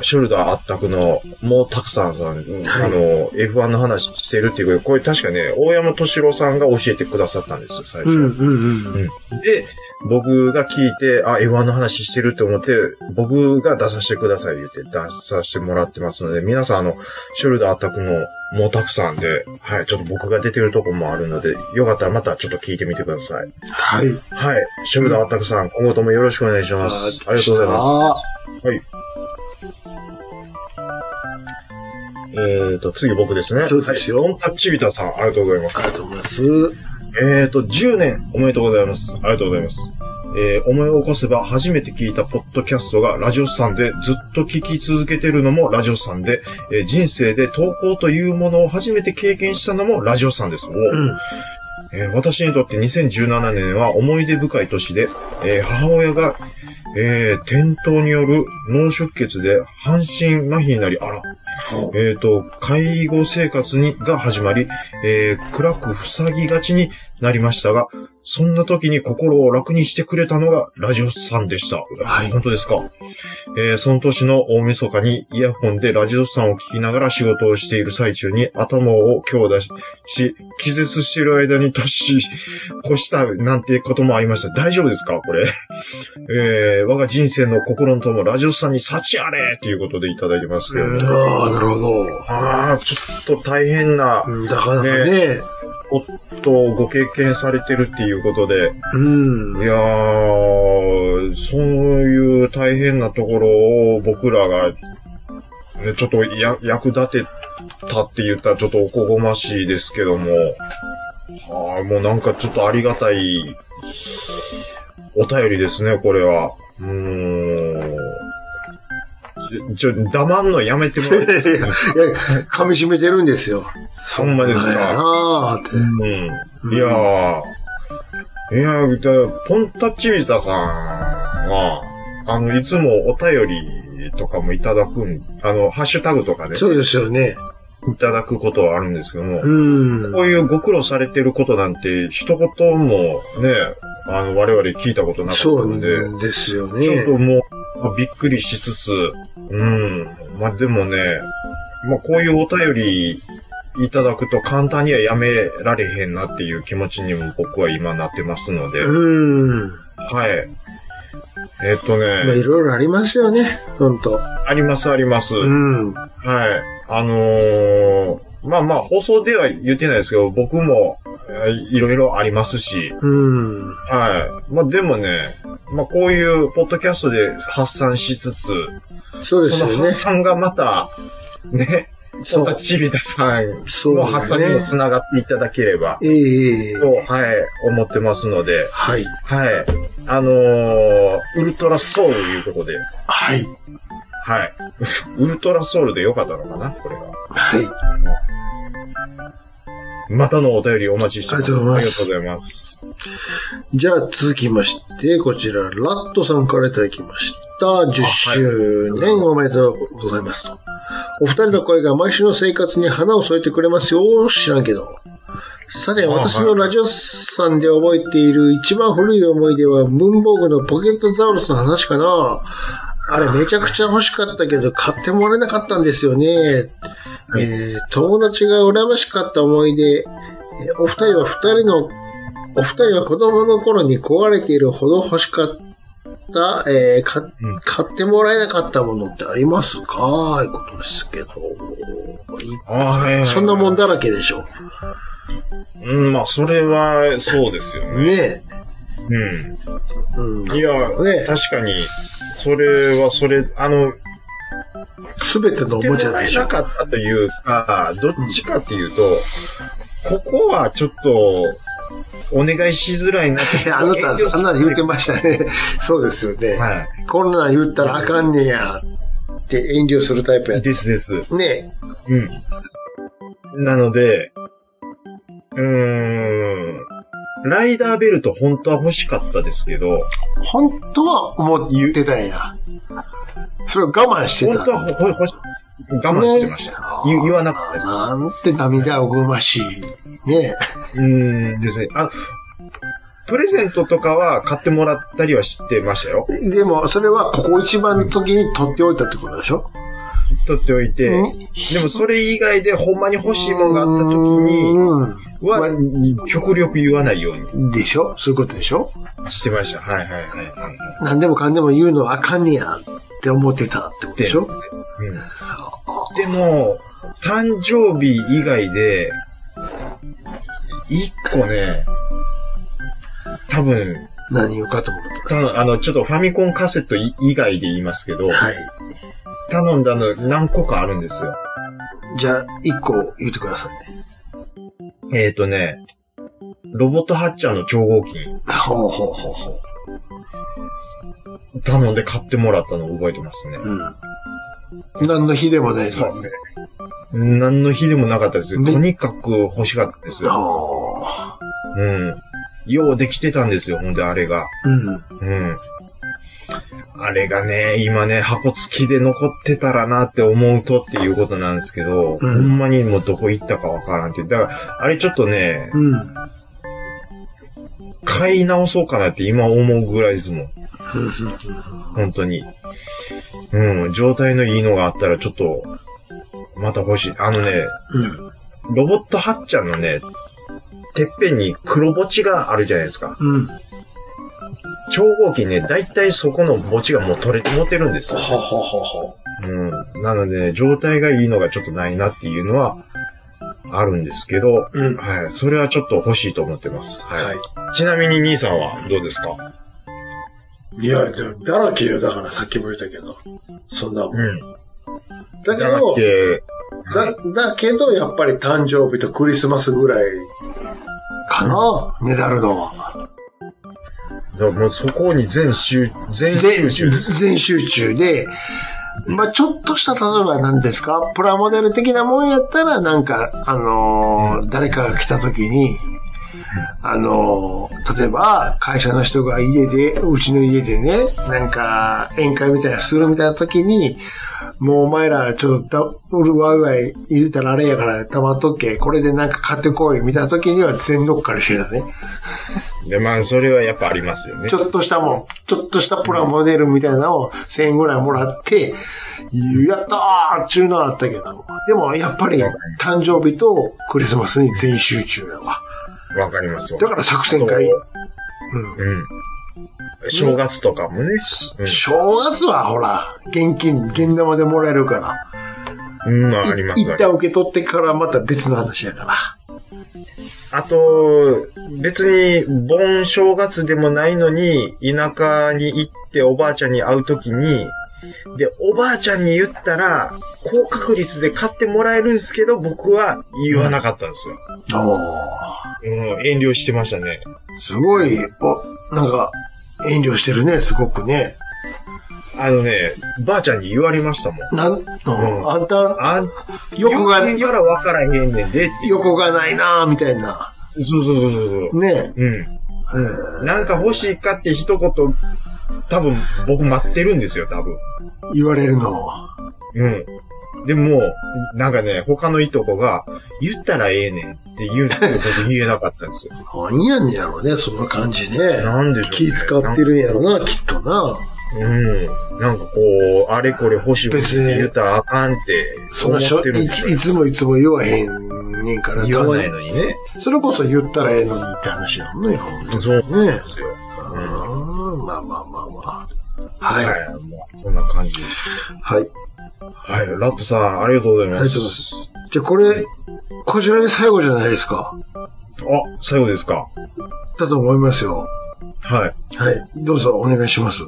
ーショルダーあったくの、もうたくさんさん、あのー F1 の話してるっていうことで、これ確かね、大山敏郎さんが教えてくださったんですよ、最初。うん、うん、うん。で、僕が聞いて、あ、F1 の話してるって思って、僕が出させてください言って出させてもらってますので、皆さんあの、ショルダーアタックのもうたくさんで、はい、ちょっと僕が出てるとこもあるので、よかったらまたちょっと聞いてみてください。はい。はい、ショルダーアタックさん、今後ともよろしくお願いします。ありがとうございます。はい。えーと、次僕ですね。そうですよはい、タッチビタさん、ありがとうございますあり。がとうございます。えーと、10年おめでとうございます。ありがとうございます。えー思い起こせば初めて聞いたポッドキャストがラジオスさんでずっと聞き続けてるのもラジオスさんで、えー人生で投稿というものを初めて経験したのもラジオスさんです。おうん。えー私にとって2017年は思い出深い年で、えー母親が、えー転倒による脳出血で半身麻痺になり、あら、えっ、と、介護生活に、が始まり、えー暗く塞ぎがちになりましたが、そんな時に心を楽にしてくれたのがラジオさんでした。はい本当ですか？えーその年の大晦日にイヤホンでラジオさんを聞きながら仕事をしている最中に頭を強打し、気絶している間に年越 したなんてこともありました。大丈夫ですか？これ。えー我が人生の心の友、ラジオさんに幸あれということでいただいてますけども。ああ、なるほど。ああ、ちょっと大変なうんだからね、ことをご経験されてるっていうことで、うん。いやー、そういう大変なところを僕らが、ね、ちょっとや役立てたって言ったらちょっとおこごましいですけども、ああ、もうなんかちょっとありがたいお便りですね、これは。うーん。ちょ、黙んのやめてもらって いや、噛み締めてるんですよ。ほんまですかそうなんやなーって。うん。いやー、いやポンタッチビザさんは、あの、いつもお便りとかもいただくん、あの、ハッシュタグとかでそうですよね。いただくことはあるんですけども、うん。こういうご苦労されてることなんて、一言もね、あの、我々聞いたことなかったそうので、ですよちょっねと。もう、びっくりしつつ、うん。まあ、でもね、まあ、こういうお便りいただくと簡単にはやめられへんなっていう気持ちにも僕は今なってますので、うん。はい。えっとまあ、いね、ろいろありますよね。ほんと。ありますあります。うん。はい。あのーまあまあ、放送では言ってないですけど、僕も、えーいろいろありますし、うん。はい。まあでもね、まあこういうポッドキャストで発散しつつ、そうですその発。散がまた、ね、そうポタチビタさんの発散にも。繋がっていただければ、ええと、はい、思ってますので、はい。はい。あのーウルトラソウルいうことで、はい。はい。ウルトラソウルでよかったのかなこれが。はい。またのお便りお待ちしてます。ありがとうございますありがとうございます。じゃあ続きまして、こちら、ラットさんからいただきました。10周年おめでとうございますと。お二人の声が毎週の生活に花を添えてくれますよ。知らんけど。さて、あ私のラジオさんで覚えている一番古い思い出は、文房具のポケットザウルスの話かな。あれめちゃくちゃ欲しかったけど、買ってもらえなかったんですよね。えー友達が羨ましかった思い出、えーお二人は二人のお二人は子供の頃に壊れているほど欲しかった、えーかん買ってもらえなかったものってありますか？いうことですけど。そんなもんだらけでしょ。うん、まあ、それは、そうですよね。ねうん。え。うん。いや、ね確かに、それはそれ、あの、すべてのおもちゃでしょな。かったというか、どっちかっていうと、ここはちょっと、お願いしづらいなって。あなた、あんなの言ってましたね。そうですよね。はこんなん言ったらあかんねやって遠慮するタイプやい。ですです。ねうん。なので、うーん、ライダーベルト本当は欲しかったですけど、本当は思ってたんや。それを我慢してた。本当はほ、ほ、ほし、我慢してましたよ。言言わなかったです。なんて涙をぐましい。ねうーんですね。あ、プレゼントとかは買ってもらったりはしてましたよ。でも、それはここ一番の時に取っておいたってことでしょ？取っておいて。うんでもそれ以外でほんまに欲しいものがあった時にうは、極力言わないようにん。でしょ？そういうことでしょ？してました。はいはいはいはい。何でもかんでも言うのはあかんねやって思ってたってことでしょ？うんでも、誕生日以外で、一個ね、多分、何言うかと思った？あの、ちょっとファミコンカセット以以外で言いますけど、はい。頼んだの何個かあるんですよ。じゃあ、一個言ってくださいね。えっ、ー、とね、ロボットハッチャーの超合金ほうほうほうほ頼んで買ってもらったのを覚えてますね。う。うん。何の日でもないのに。何の日でもなかったですよ。ねとにかく欲しかったですよ。あうん。ようできてたんですよ、ほんであれが。あ。うん。うん。あれがね、今ね、箱付きで残ってたらなって思うとっていうことなんですけど、うんほんまにもうどこ行ったかわからんっていう。だから、あれちょっとね、うん。買い直そうかなって今思うぐらいですもん。本当に。うん、状態のいいのがあったらちょっと、また欲しい。あのね、うん。ロボットハッチャーのね、てっぺんに黒墓地があるじゃないですか。うん。超合金ね、だいたいそこの墓地がもう取れて持ってるんですよ。ほほほほ。うん。なのでね、状態がいいのがちょっとないなっていうのは、あるんですけど、うん。はい。それはちょっと欲しいと思ってます。はい。はい。ちなみに兄さんはどうですか？いや、だらけよ。だからさっきも言ったけど。そんなもん。うん。だけど、け、だ、だけど、やっぱり誕生日とクリスマスぐらいかな、ねだるのは。だからもうそこに全集、全全集中です。全集中で、まあちょっとした、例えば何ですか？プラモデル的なもんやったら、なんか、あのー誰かが来た時に、あのー例えば、会社の人が家で、うちの家でね、なんか、宴会みたいなするみたいな時に、もうお前ら、ちょっとだ、うるわいわい言うたらあれやから、たまっとっけ、これでなんか買ってこい、みたいな時には全乗っかりしてたね。で、まあ、それはやっぱありますよねち。ょっとしたもん、ちょっとしたプラモデルみたいなのを1000円ぐらいもらって、やったーっていうのはあったけど。でも、やっぱり、誕生日とクリスマスに全集中やわ。わかりますよ。だから作戦会。ううん。ん。正月とかもね。うん正月はほら、現金、現玉でもらえるから。うん、まあ、ありますい一旦受け取ってからまた別の話やから。あと、別に、盆正月でもないのに、田舎に行っておばあちゃんに会うときに、で、おばあちゃんに言ったら、高確率で買ってもらえるんですけど、僕は言わなかったんですよ。おーうん、遠慮してましたね。すごい、お、なんか、遠慮してるね、すごくね。あのね、ばあちゃんに言われましたもん。なん、うん、あんた、あん、横が、言ってから分からへんねんでって。横がないなみたいな。そうそうそうそうそう。ねうん。えーなんか欲しいかって一言、多分僕待ってるんですよ、多分。言われるの。うん。でも、なんかね、他のいとこが、言ったらええねんって言うんですけど、僕言えなかったんですよ。なんやねんやろね、そんな感じね。なんでしょう、ね。気使ってるんやろな、きっとな。うん。なんかこう、あれこれ欲しいって言ったらあかんって思っそんなしょいてるんですよ。ついつもいつも言わへんねんから、言わない。のにね。それこそ言ったらええのにって話やもんね、そうなんね。ですよ。うんまあまあまあまあ。はい。はい。もう、こんな感じです。はい。はい。ラットさん、ありがとうございます。ありがとうございます。じゃあこれ、こちらで最後じゃないですか？あ、最後ですか。だと思いますよ。はい。はい。どうぞお願いします。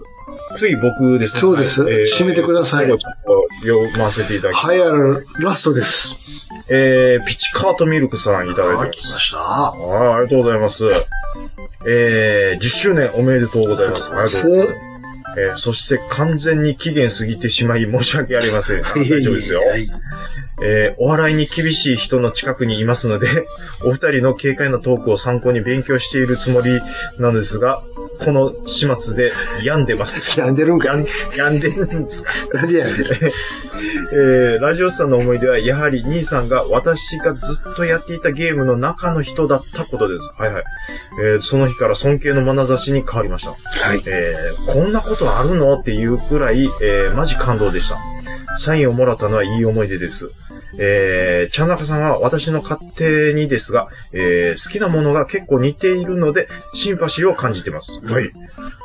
次僕ですね。そうですはい締めてくださいちょっと読ませていただきます。はい、ある、ラストです。えー、ピチカートミルクさんいただいてはい、ます。来ました。はい、ありがとうございます。えー、10周年おめでとうございます。ありがとうございます。えー、そして完全に期限過ぎてしまい申し訳ありません。あ大丈夫ですよ。はい。えー、お笑いに厳しい人の近くにいますので、お二人の軽快なトークを参考に勉強しているつもりなのですが、この始末で病んでます。病んでるんか病んい病んでるんですか？なんで病んでる？えー、ラジオスさんの思い出は、やはり兄さんが私がずっとやっていたゲームの中の人だったことです。はいはい。えー、その日から尊敬の眼差しに変わりました。はい。えー、こんなことあるの？っていうくらい、えー、マジ感動でした。サインをもらったのはいい思い出です。えー、ちゃんなかさんは私の勝手にですが、えー、好きなものが結構似ているので、シンパシーを感じてます。はい。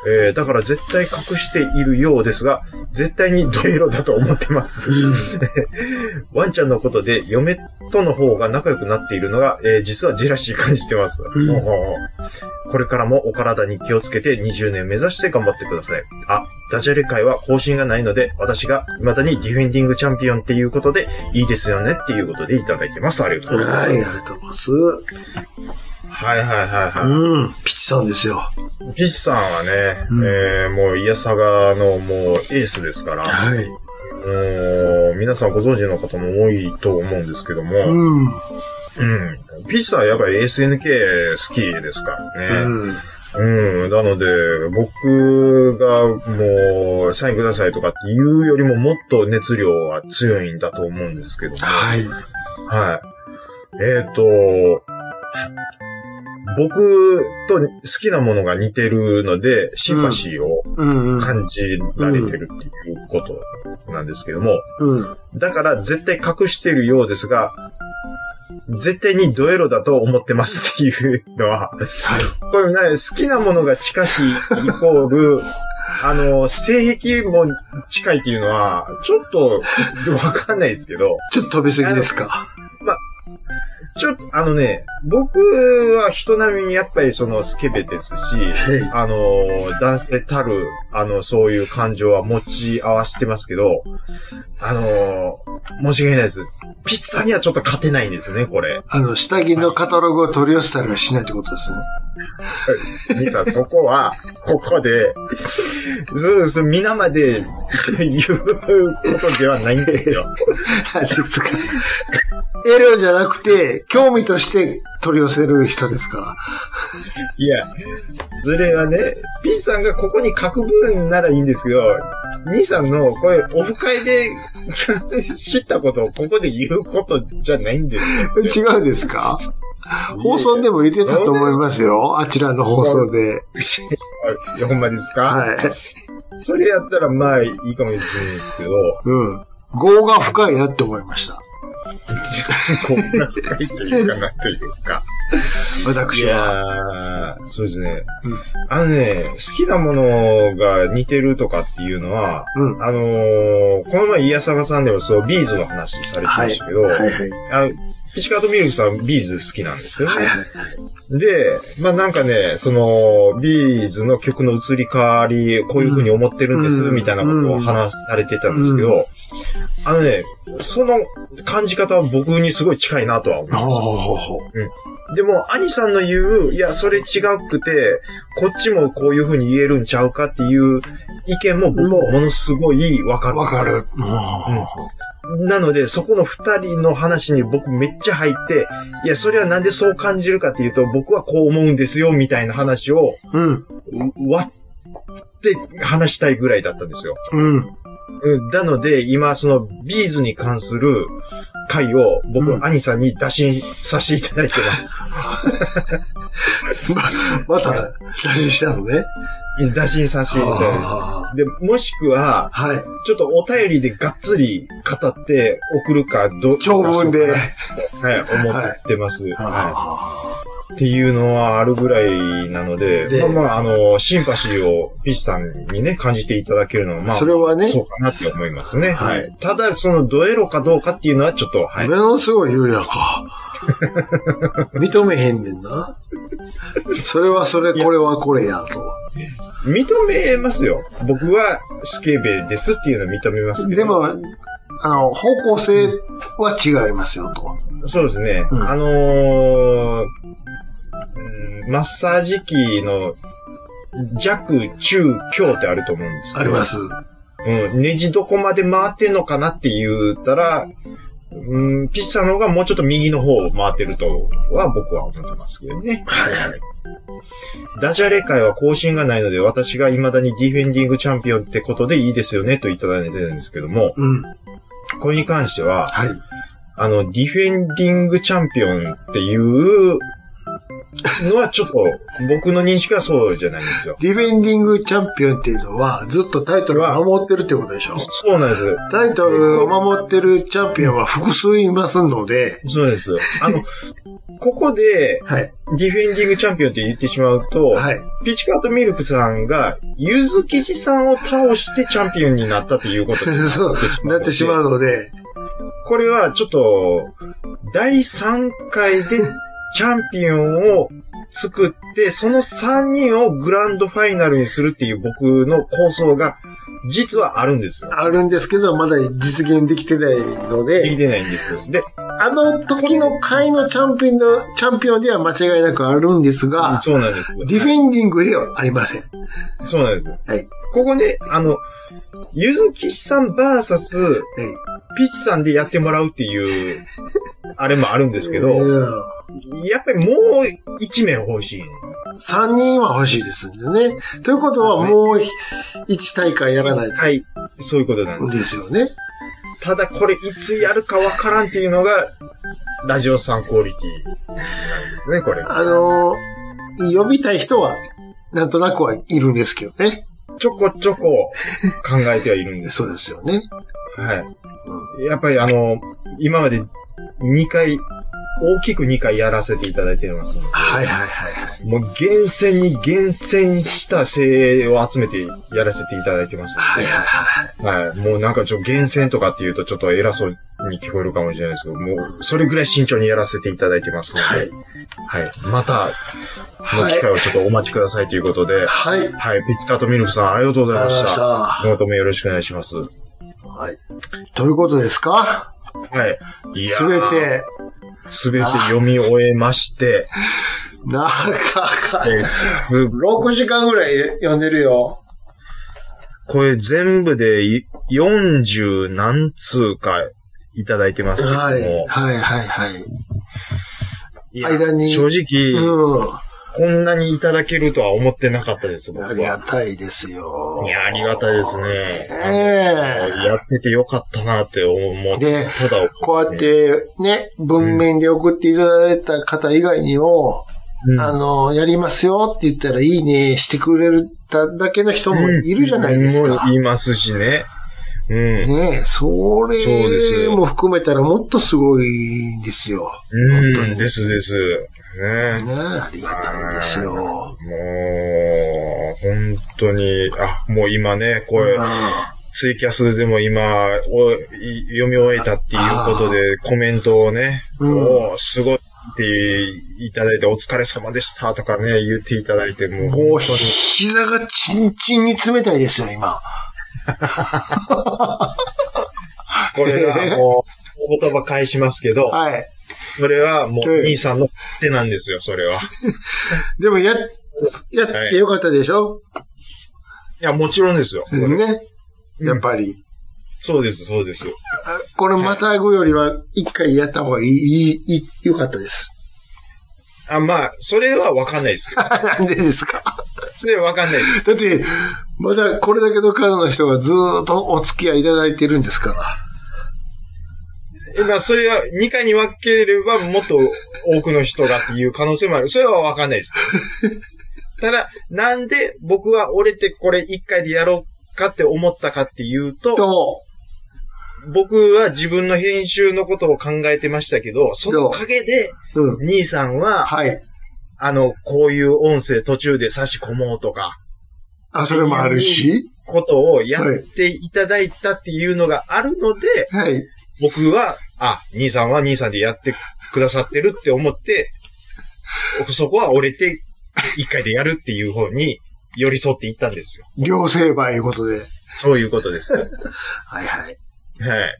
えー、だから絶対隠しているようですが、絶対にドエロだと思ってます。ワンちゃんのことで嫁との方が仲良くなっているのが、えー実はジェラシー感じてます。これからもお体に気をつけて20年目指して頑張ってください。あ、ダジャレ界は更新がないので、私が未だにディフェンディングチャンピオンっていうことでいいですよねっていうことでいただいてます。ありがとうございます。はい、ありがとうございます。はいはいはいはい。うん、ピチさんですよ。ピッチさんはね、うんえー、もう、イヤサガのもうエースですから、はい。もう、皆さんご存知の方も多いと思うんですけども、うん。うん。ピッチさんはやっぱり SNK 好きですからね。うん。うん。なので、僕がもう、サインくださいとかっていうよりももっと熱量は強いんだと思うんですけども。はい。はい。えっ、と、僕と好きなものが似てるので、シンパシーを。感じられてるっていうことなんですけども、うん。だから絶対隠してるようですが、絶対にドエロだと思ってますっていうのは、これね、好きなものが近しいイコール、あの、性癖も近いっていうのは、ちょっとわかんないですけど、ちょっと飛びすぎですか？ちょっと、あのね、僕は人並みにやっぱりそのスケベですし、はい。あの、男性たる、あの、そういう感情は持ち合わせてますけど、あの、申し訳ないです。ピッツさんにはちょっと勝てないんですね、これ。あの、下着のカタログを取り寄せたりはしないってことですよね。兄さん、そこは、ここで、そうそう、皆まで言うことではないんですよ。何ですか。エロじゃなくて、興味として取り寄せる人ですか？ら。いや、それはね、ピッチさんがここに書く分ならいいんですけど、兄さんの、これ、オフ会で 知ったことをここで言うことじゃないんですよ。違うんですか？放送でも言ってたと思いますよ。あちらの放送で。いや、ほんまですか？はい。それやったらまあいいかもしれないですけど、うん。業が深いなって思いました。こんな深いというかなというか。い私は。やー、そうですね。うんあのね、好きなものが似てるとかっていうのは、うん。あのーこの前、イヤサガさんでもそう、ビーズの話されてまはい。したけど、はいはい。あチカートミルクさん、 B'z 好きなんですよね。はいはい。で、まあなんかね、その、 B'z の曲の移り変わり、こういう風に思ってるんです、うんみたいなことを話されてたんですけど、うあのね、その感じ方は僕にすごい近いなとは思いまほううほうほた。でも、兄さんの言う、いや、それ違くて、こっちもこういう風に言えるんちゃうかっていう意見も僕もうものすごいわかう。る。わかる。なので、そこの二人の話に僕めっちゃ入って、いや、それはなんでそう感じるかっていうと、僕はこう思うんですよ、みたいな話を、うん。割って話したいぐらいだったんですよ。うん。うんなので、今、その、ビーズに関する回を、僕、うん兄さんに打診させていただいてます。ま、また、大事したのね。打診させていただいはて。で、もしくは、い。はい。ちょっとお便りでがっつり語って送るか、ど、長文で。はい、思ってます。はい。はっていうのはあるぐらいなので、でまあまあ、あの、シンパシーをピッチさんにね、感じていただけるのは、まあ、それはねそうかなって思いますね。はい。ただ、その、ドエロかどうかっていうのはちょっと、はい。ものすごい言うやんか。認めへんねんな。それはそれ、これはこれやと。認めますよ。僕はスケベですっていうのを認めますけど。でも、あの、方向性は違いますよと。そうですね。うんあのーうんマッサージ機の弱、中、強ってあると思うんですけど。あります。うん、ネジどこまで回ってんのかなって言ったら、うん、ピッチさんの方がもうちょっと右の方を回ってるとは僕は思ってますけどね。はいはい。ダジャレ界は更新がないので、私が未だにディフェンディングチャンピオンってことでいいですよね、といただいてるんですけども、うん。これに関しては、はい。あの、ディフェンディングチャンピオンっていうのはちょっと、僕の認識はそうじゃないんですよ。ディフェンディングチャンピオンっていうのは、ずっとタイトルを守ってるってことでしょ？そうなんです。タイトルを守ってるチャンピオンは複数いますので、そうです。あの、ここで、はい。ディフェンディングチャンピオンって言ってしまうと、はい。ピチカートミルクさんが、ゆずきしさんを倒してチャンピオンになったということに そう、なってしまうので、これはちょっと、第3回でチャンピオンを作って、その3人をグランドファイナルにするっていう僕の構想が、実はあるんですよ。あるんですけど、まだ実現できてないので、できてないんですよ。で、あの時の回のチャンピオンの、チャンピオンでは間違いなくあるんですが、そうなんですよ。ディフェンディングではありません。そうなんですよ。はい。ここで、あの、ゆずきしさんバーサス、はい。ピチさんでやってもらうっていう、あれもあるんですけど、うんやっぱりもう一面欲しい。3人は欲しいですんでね。ということはもう1大会やらないはい。そういうことなんとです。ですよね。ただこれいつやるかわからんっていうのが、ラジオさんクオリティなんですね、これ。あのー呼びたい人は、なんとなくはいるんですけどね。ちょこちょこ考えてはいるんです。そうですよね。はい。やっぱりあの、今まで2回、大きく2回やらせていただいてますので、はいはいはいはい。もう厳選に厳選した精鋭を集めてやらせていただいてますのはいはいはい。で、はい。もうなんかちょっと厳選とかっていうとちょっと偉そうに聞こえるかもしれないですけど、もうそれぐらい慎重にやらせていただいてますので、はい。はい。また、その機会をちょっとお待ちくださいということで、はい。はい。ピスタートミルクさんありがとうございました。あ今後ともよろしくお願いします。ははい。ということですか？い。いすべ。て、すべて読み終えまして、なんか、えーす6時間ぐらい読んでるよ。これ全部でい40何通かいただいてますけども、はい。はいはいはい。間に正直、うこんなにいただけるとは思ってなかったです、僕ん。は。ありがたいですよ。いや、ありがたいですね。ええやっててよかったなって思って、でただ、こうやってね、文面で送っていただいた方以外にも、うん、あの、やりますよって言ったらいいねしてくれただけの人もいるじゃないですか。うんいますしね。うん。ねえ、そそうですれも含めたらもっとすごいんですよ。うん、本当にですです。ねねえ、ありがたいですよ。もう、本当に、あ、もう今ね、これ、ツイキャスでも今、おい読み終えたっていうことで、コメントをね、うんすごいっていただいて、お疲れ様でしたとかね、言っていただいて、もうもう、本当に、膝がチンチンに冷たいですよ、今。これはもう、お言葉返しますけど、はい。それはもう、ええ兄さんの手なんですよ、それは。い でも、や、やってよかったでしょ、や、もちろんですよ。ね。やっぱり。そうです、そうです。あこれまたぐよりは一回やった方がいい、いい、いいよかったです。あ、まあ、それはわかんないですけど。なんでですか？それはわかんないです。だって、まだこれだけの数の人がずーっとお付き合いいただいてるんですから。えまあ、それは2回に分ければもっと多くの人がっていう可能性もある。それはわかんないですけど。ただ、なんで僕は折れてこれ1回でやろうかって思ったかっていうと、と、僕は自分の編集のことを考えてましたけど、その陰で、うん。兄さんは、はい。あの、こういう音声途中で差し込もうとか、あ、それもあるし？ことをやっていただいたっていうのがあるので、はい。僕は、あ、兄さんは兄さんでやってくださってるって思って、僕そこは折れて、一回でやるっていう方に寄り添っていったんですよ。両成敗いうことで。そういうことです。はい。はいはい。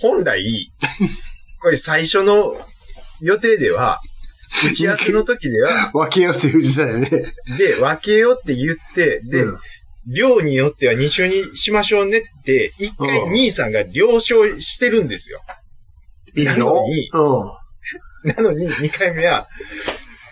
本来、これ最初の予定では、打ち合わせの時では、分けようって言うてたよね。で、分けようって言って、で、うん量によっては2週にしましょうねって、一回うん兄さんが了承してるんですよ。いいなののにうん。なのに、2回目は、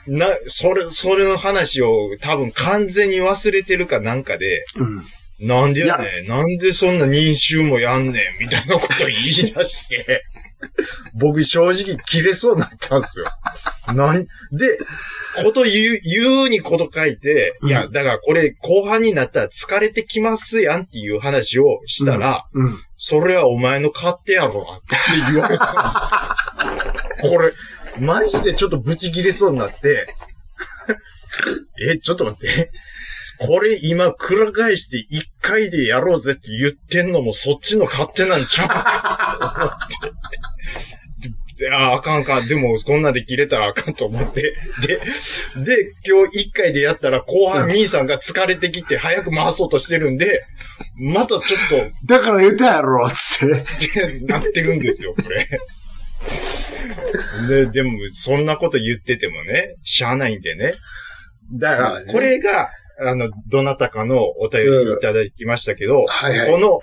な、それ、それの話を多分完全に忘れてるかなんかで、うん。なんでやねん、なんでそんな認習もやんねん、みたいなこと言い出して、僕正直切れそうになったんですよ。なん、で、こと言う、言うにこと書いて、いや、だからこれ後半になったら疲れてきますやんっていう話をしたら、うん。それはお前の勝手やろなって言われたんですよ。これ、マジでちょっとブチ切れそうになって、え、ちょっと待って。これ今、くら返して一回でやろうぜって言ってんのもそっちの勝手なんちゃうかと思って。であ、あかんあかん。でも、こんなんで切れたらあかんと思って。で、で、今日一回でやったら後半兄さんが疲れてきて早く回そうとしてるんで、またちょっとだから言ったやろ、つって。なってるんですよ、これ。で、でも、そんなこと言っててもね、しゃあないんでね。だから、これが、あの、どなたかのお便りいただきましたけど、はいはいこの、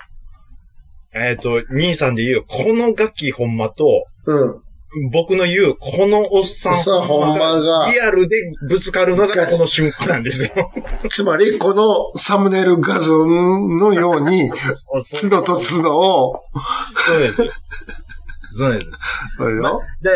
えっ、と、兄さんで言う、このガキほんまと、うん。僕の言う、このおっさんほんまがリアルでぶつかるのがこの瞬間なんですよ。つまり、このサムネイル画像のように、そう角と角を、そうです。そうです。あれよで、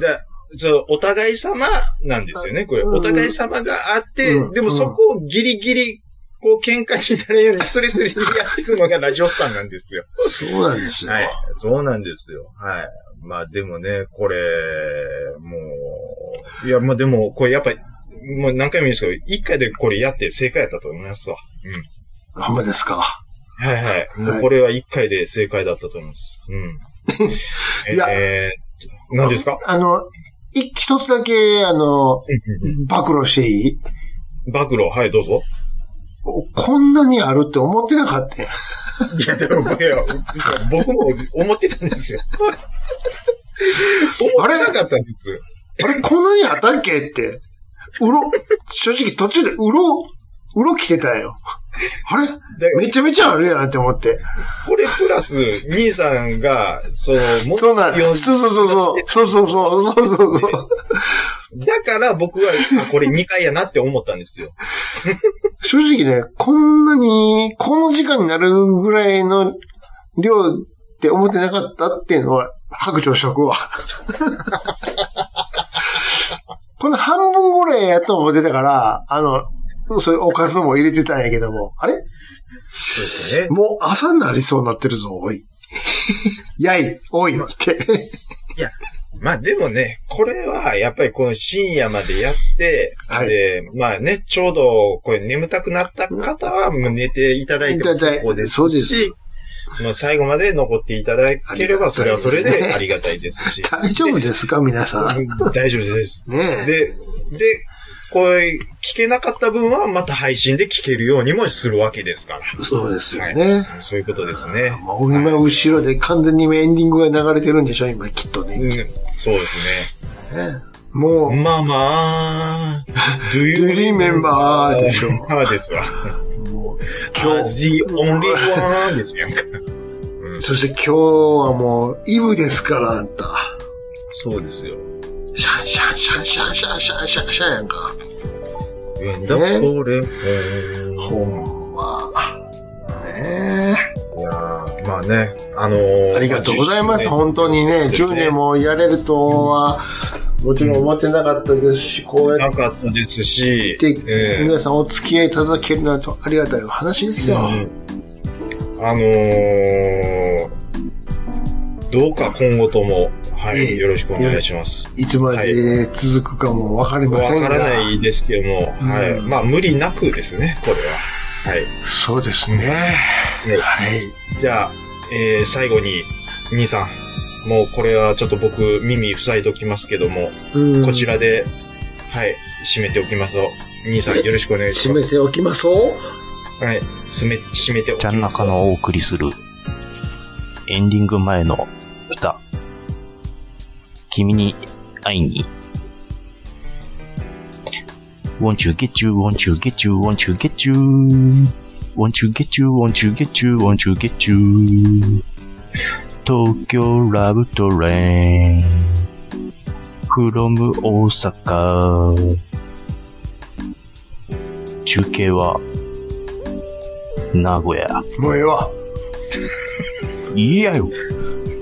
で、そう、お互い様なんですよね、これ。うんお互い様があって、うんでもそこをギリギリ、こう、喧嘩になるようにスレスレにやっていくのがラジオスさんなんですよ。そうなんですよ。はい。そうなんですよ。はい。まあでもね、これ、もう、いや、まあでも、これやっぱり、もう何回も言うんですけど、一回でこれやって正解だったと思いますわ。うん。ほんまですか？はいはい。もうこれは一回で正解だったと思います。うん。いやえー、何ですか？あの、い一つだけ、あの、暴露していい？暴露、はい、どうぞ。こんなにあるって思ってなかったよ いや、でも、いや、僕も思ってたんですよ。思ってなかったんです。あれ、こんなにあったっけ？って。うろ、正直途中でうろ、うろ来てたよ。あれ？でめちゃめちゃあるやんって思って。これプラス、兄さんが、その、もそうなんよそうそうそうそう。そうそうそう。そうそうそう。だから僕は、あこれ2回やなって思ったんですよ。正直ね、こんなに、この時間になるぐらいの量って思ってなかったっていうのは、白状しとくわ。この半分ぐらいやと思ってたから、あの、そういうおかずも入れてたんやけども、あ れそうですね。もう朝になりそうになってるぞ、おい。やい、おい、って。まあでもね、これはやっぱりこの深夜までやって、はいで、まあね、ちょうどこれ眠たくなった方はもう寝ていただいても結構ですし、そうですまあ最後まで残っていただければそれはそれでありがたいですし。大丈夫ですか、皆さん。大丈夫です。ねえ。で、で、これ、聞けなかった分はまた配信で聞けるようにもするわけですから。そうですよね。そういうことですね。もう今後ろで完全にエンディングが流れてるんでしょ、今きっとね。うん、そうですね。ねもう、まあまあ、Do you remember でしょですわ。もう今日、the only one ですやんか。そして今日はもう、イブですから、あんた。そうですよ。シャンシャンシャンシャンシャンシャンシャンシャンやんか。うんだこれ、ほんま。ねえいやまあね、あのー。ありがとうございます、本当にね。10年もやれるとは、もちろん思ってなかったですし、こうやってなかったですし、て、ええ皆さんお付き合いいただけるなんとありがたい話ですよ。うんあのー、どうか今後とも、はい、ええよろしくお願いします。いつまで続くかもわかりまわせんが。からないですけども、はい。うんまあ、無理なくですね、これは。はい。そうですね。ねはい。じゃあ、えー、最後に、兄さん。もうこれはちょっと僕耳塞いときますけども、うんこちらで、はい、締めておきますよ。兄さんよろしくお願いします。締めておきますおはい、締め、締めておきちゃんます中のお送りするエンディング前の歌。君に会いに。Want you get you, want you get you, want you get you. Want you get you, want you get you, want you get you. 東京ラブトレイン。from 大阪。中継は、名古屋。もうええわ。いいやよ。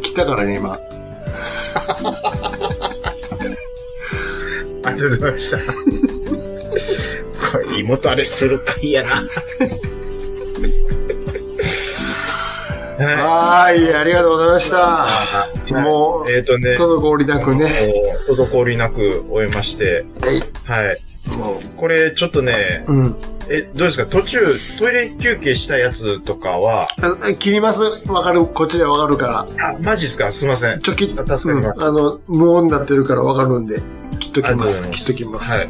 来たからね、今。ありがとうございました。これ、妹あれするか嫌な。ははい、ありがとうございました。い。もうえっ、とね、滞りなくね。滞りなく終えまして、はい。はい。もこれ、ちょっとね、う、うん。え、どうですか？途中、トイレ休憩したやつとかは、あ切りますわかるこっちでわかるから。あ、マジっすか？すいません。ちょ、切っあ助かりますうんあの、無音になってるからわかるんで、切っときます。切っときます。はい。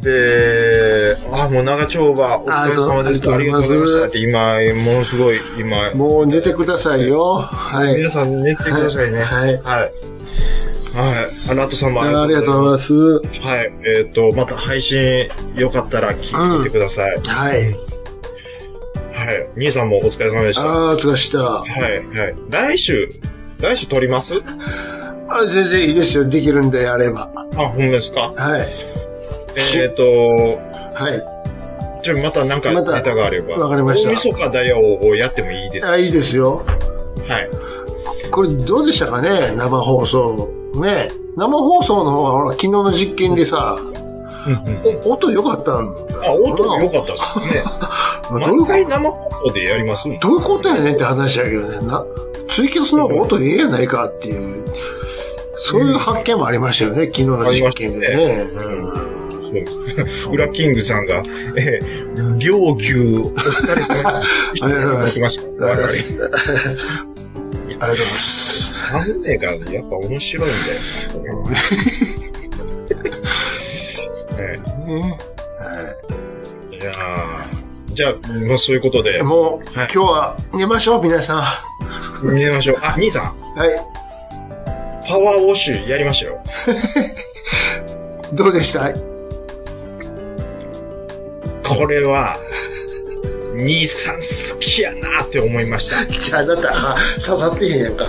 で、あ、もう長丁場、お疲れ様です。あありがとうございましたって、今、ものすごい、今、もう寝てくださいよ。はい。皆さん寝てくださいね。はい。はい。はい。あの後さんもありがとうございます。す。はい。えっ、と、また配信よかったら聞いてください。はい。はい。兄さんもお疲れ様でした。はああ、つがした。い。はい。来週、来週撮ります？あ全然いいですよ。できるんであれば。あ、ほんまですか？はい。えっ、と、はい。じゃあまたなんかネタがあれば。わかりました大晦日ダイヤをやってもいいですかあいいですよ。はい。これどうでしたかね？生放送。ね生放送の方がほら、昨日の実験でさ、うんうんお音良かったんだ。あ、音良かったですね。どういう回生放送でやりますどういうことやねんって話やけどね。な、ツイキャスの方が音ええやないかっていう、そういう発見もありましたよね、昨日の実験でね。うんそう裏キングさんが、えー、両牛、お疲れ様です。ありがとうございます。ありがとうございます。ありがとうございます。サムネがやっぱ面白いんだよ。ねねいじゃあ、まあそういうことではい、もう、はい今日は寝ましょう、皆さん。は見ましょう。あ、兄さん、い。パワーウォッシュやりましたよ。どうでした？これは、兄さん好きやなって思いました。じゃあ、あなた、は刺さってへんやんか。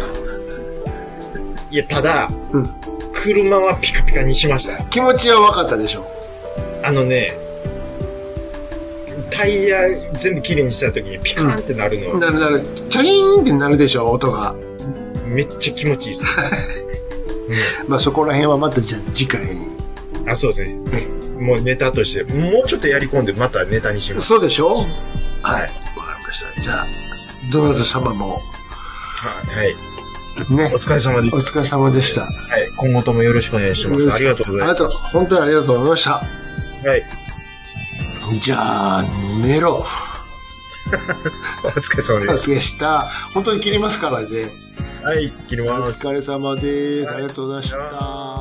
いや、ただ、うん車はピカピカにしました。気持ちは分かったでしょ。あのね、タイヤ全部綺麗にした時にピカーンってなるの、なるなる。チャイーンってなるでしょ、音が。めっちゃ気持ちいいです。まあそこら辺はまたじゃあ次回に。あ、そうですね。もうネタとして、もうちょっとやり込んでまたネタにします。そうでしょ？はい。わかりました。じゃあ、ドナルド様も、はい。ねお、疲れ様でしお疲れ様でした。た。はい。今後ともよろしくお願いします。ありがとうございます。ありがとう。本当にありがとうございました。はい。じゃあ、寝ろ。お疲れ様おです。疲れした。本当に切りますからね。はい、切りおます。疲れ様です。ありがとうございました。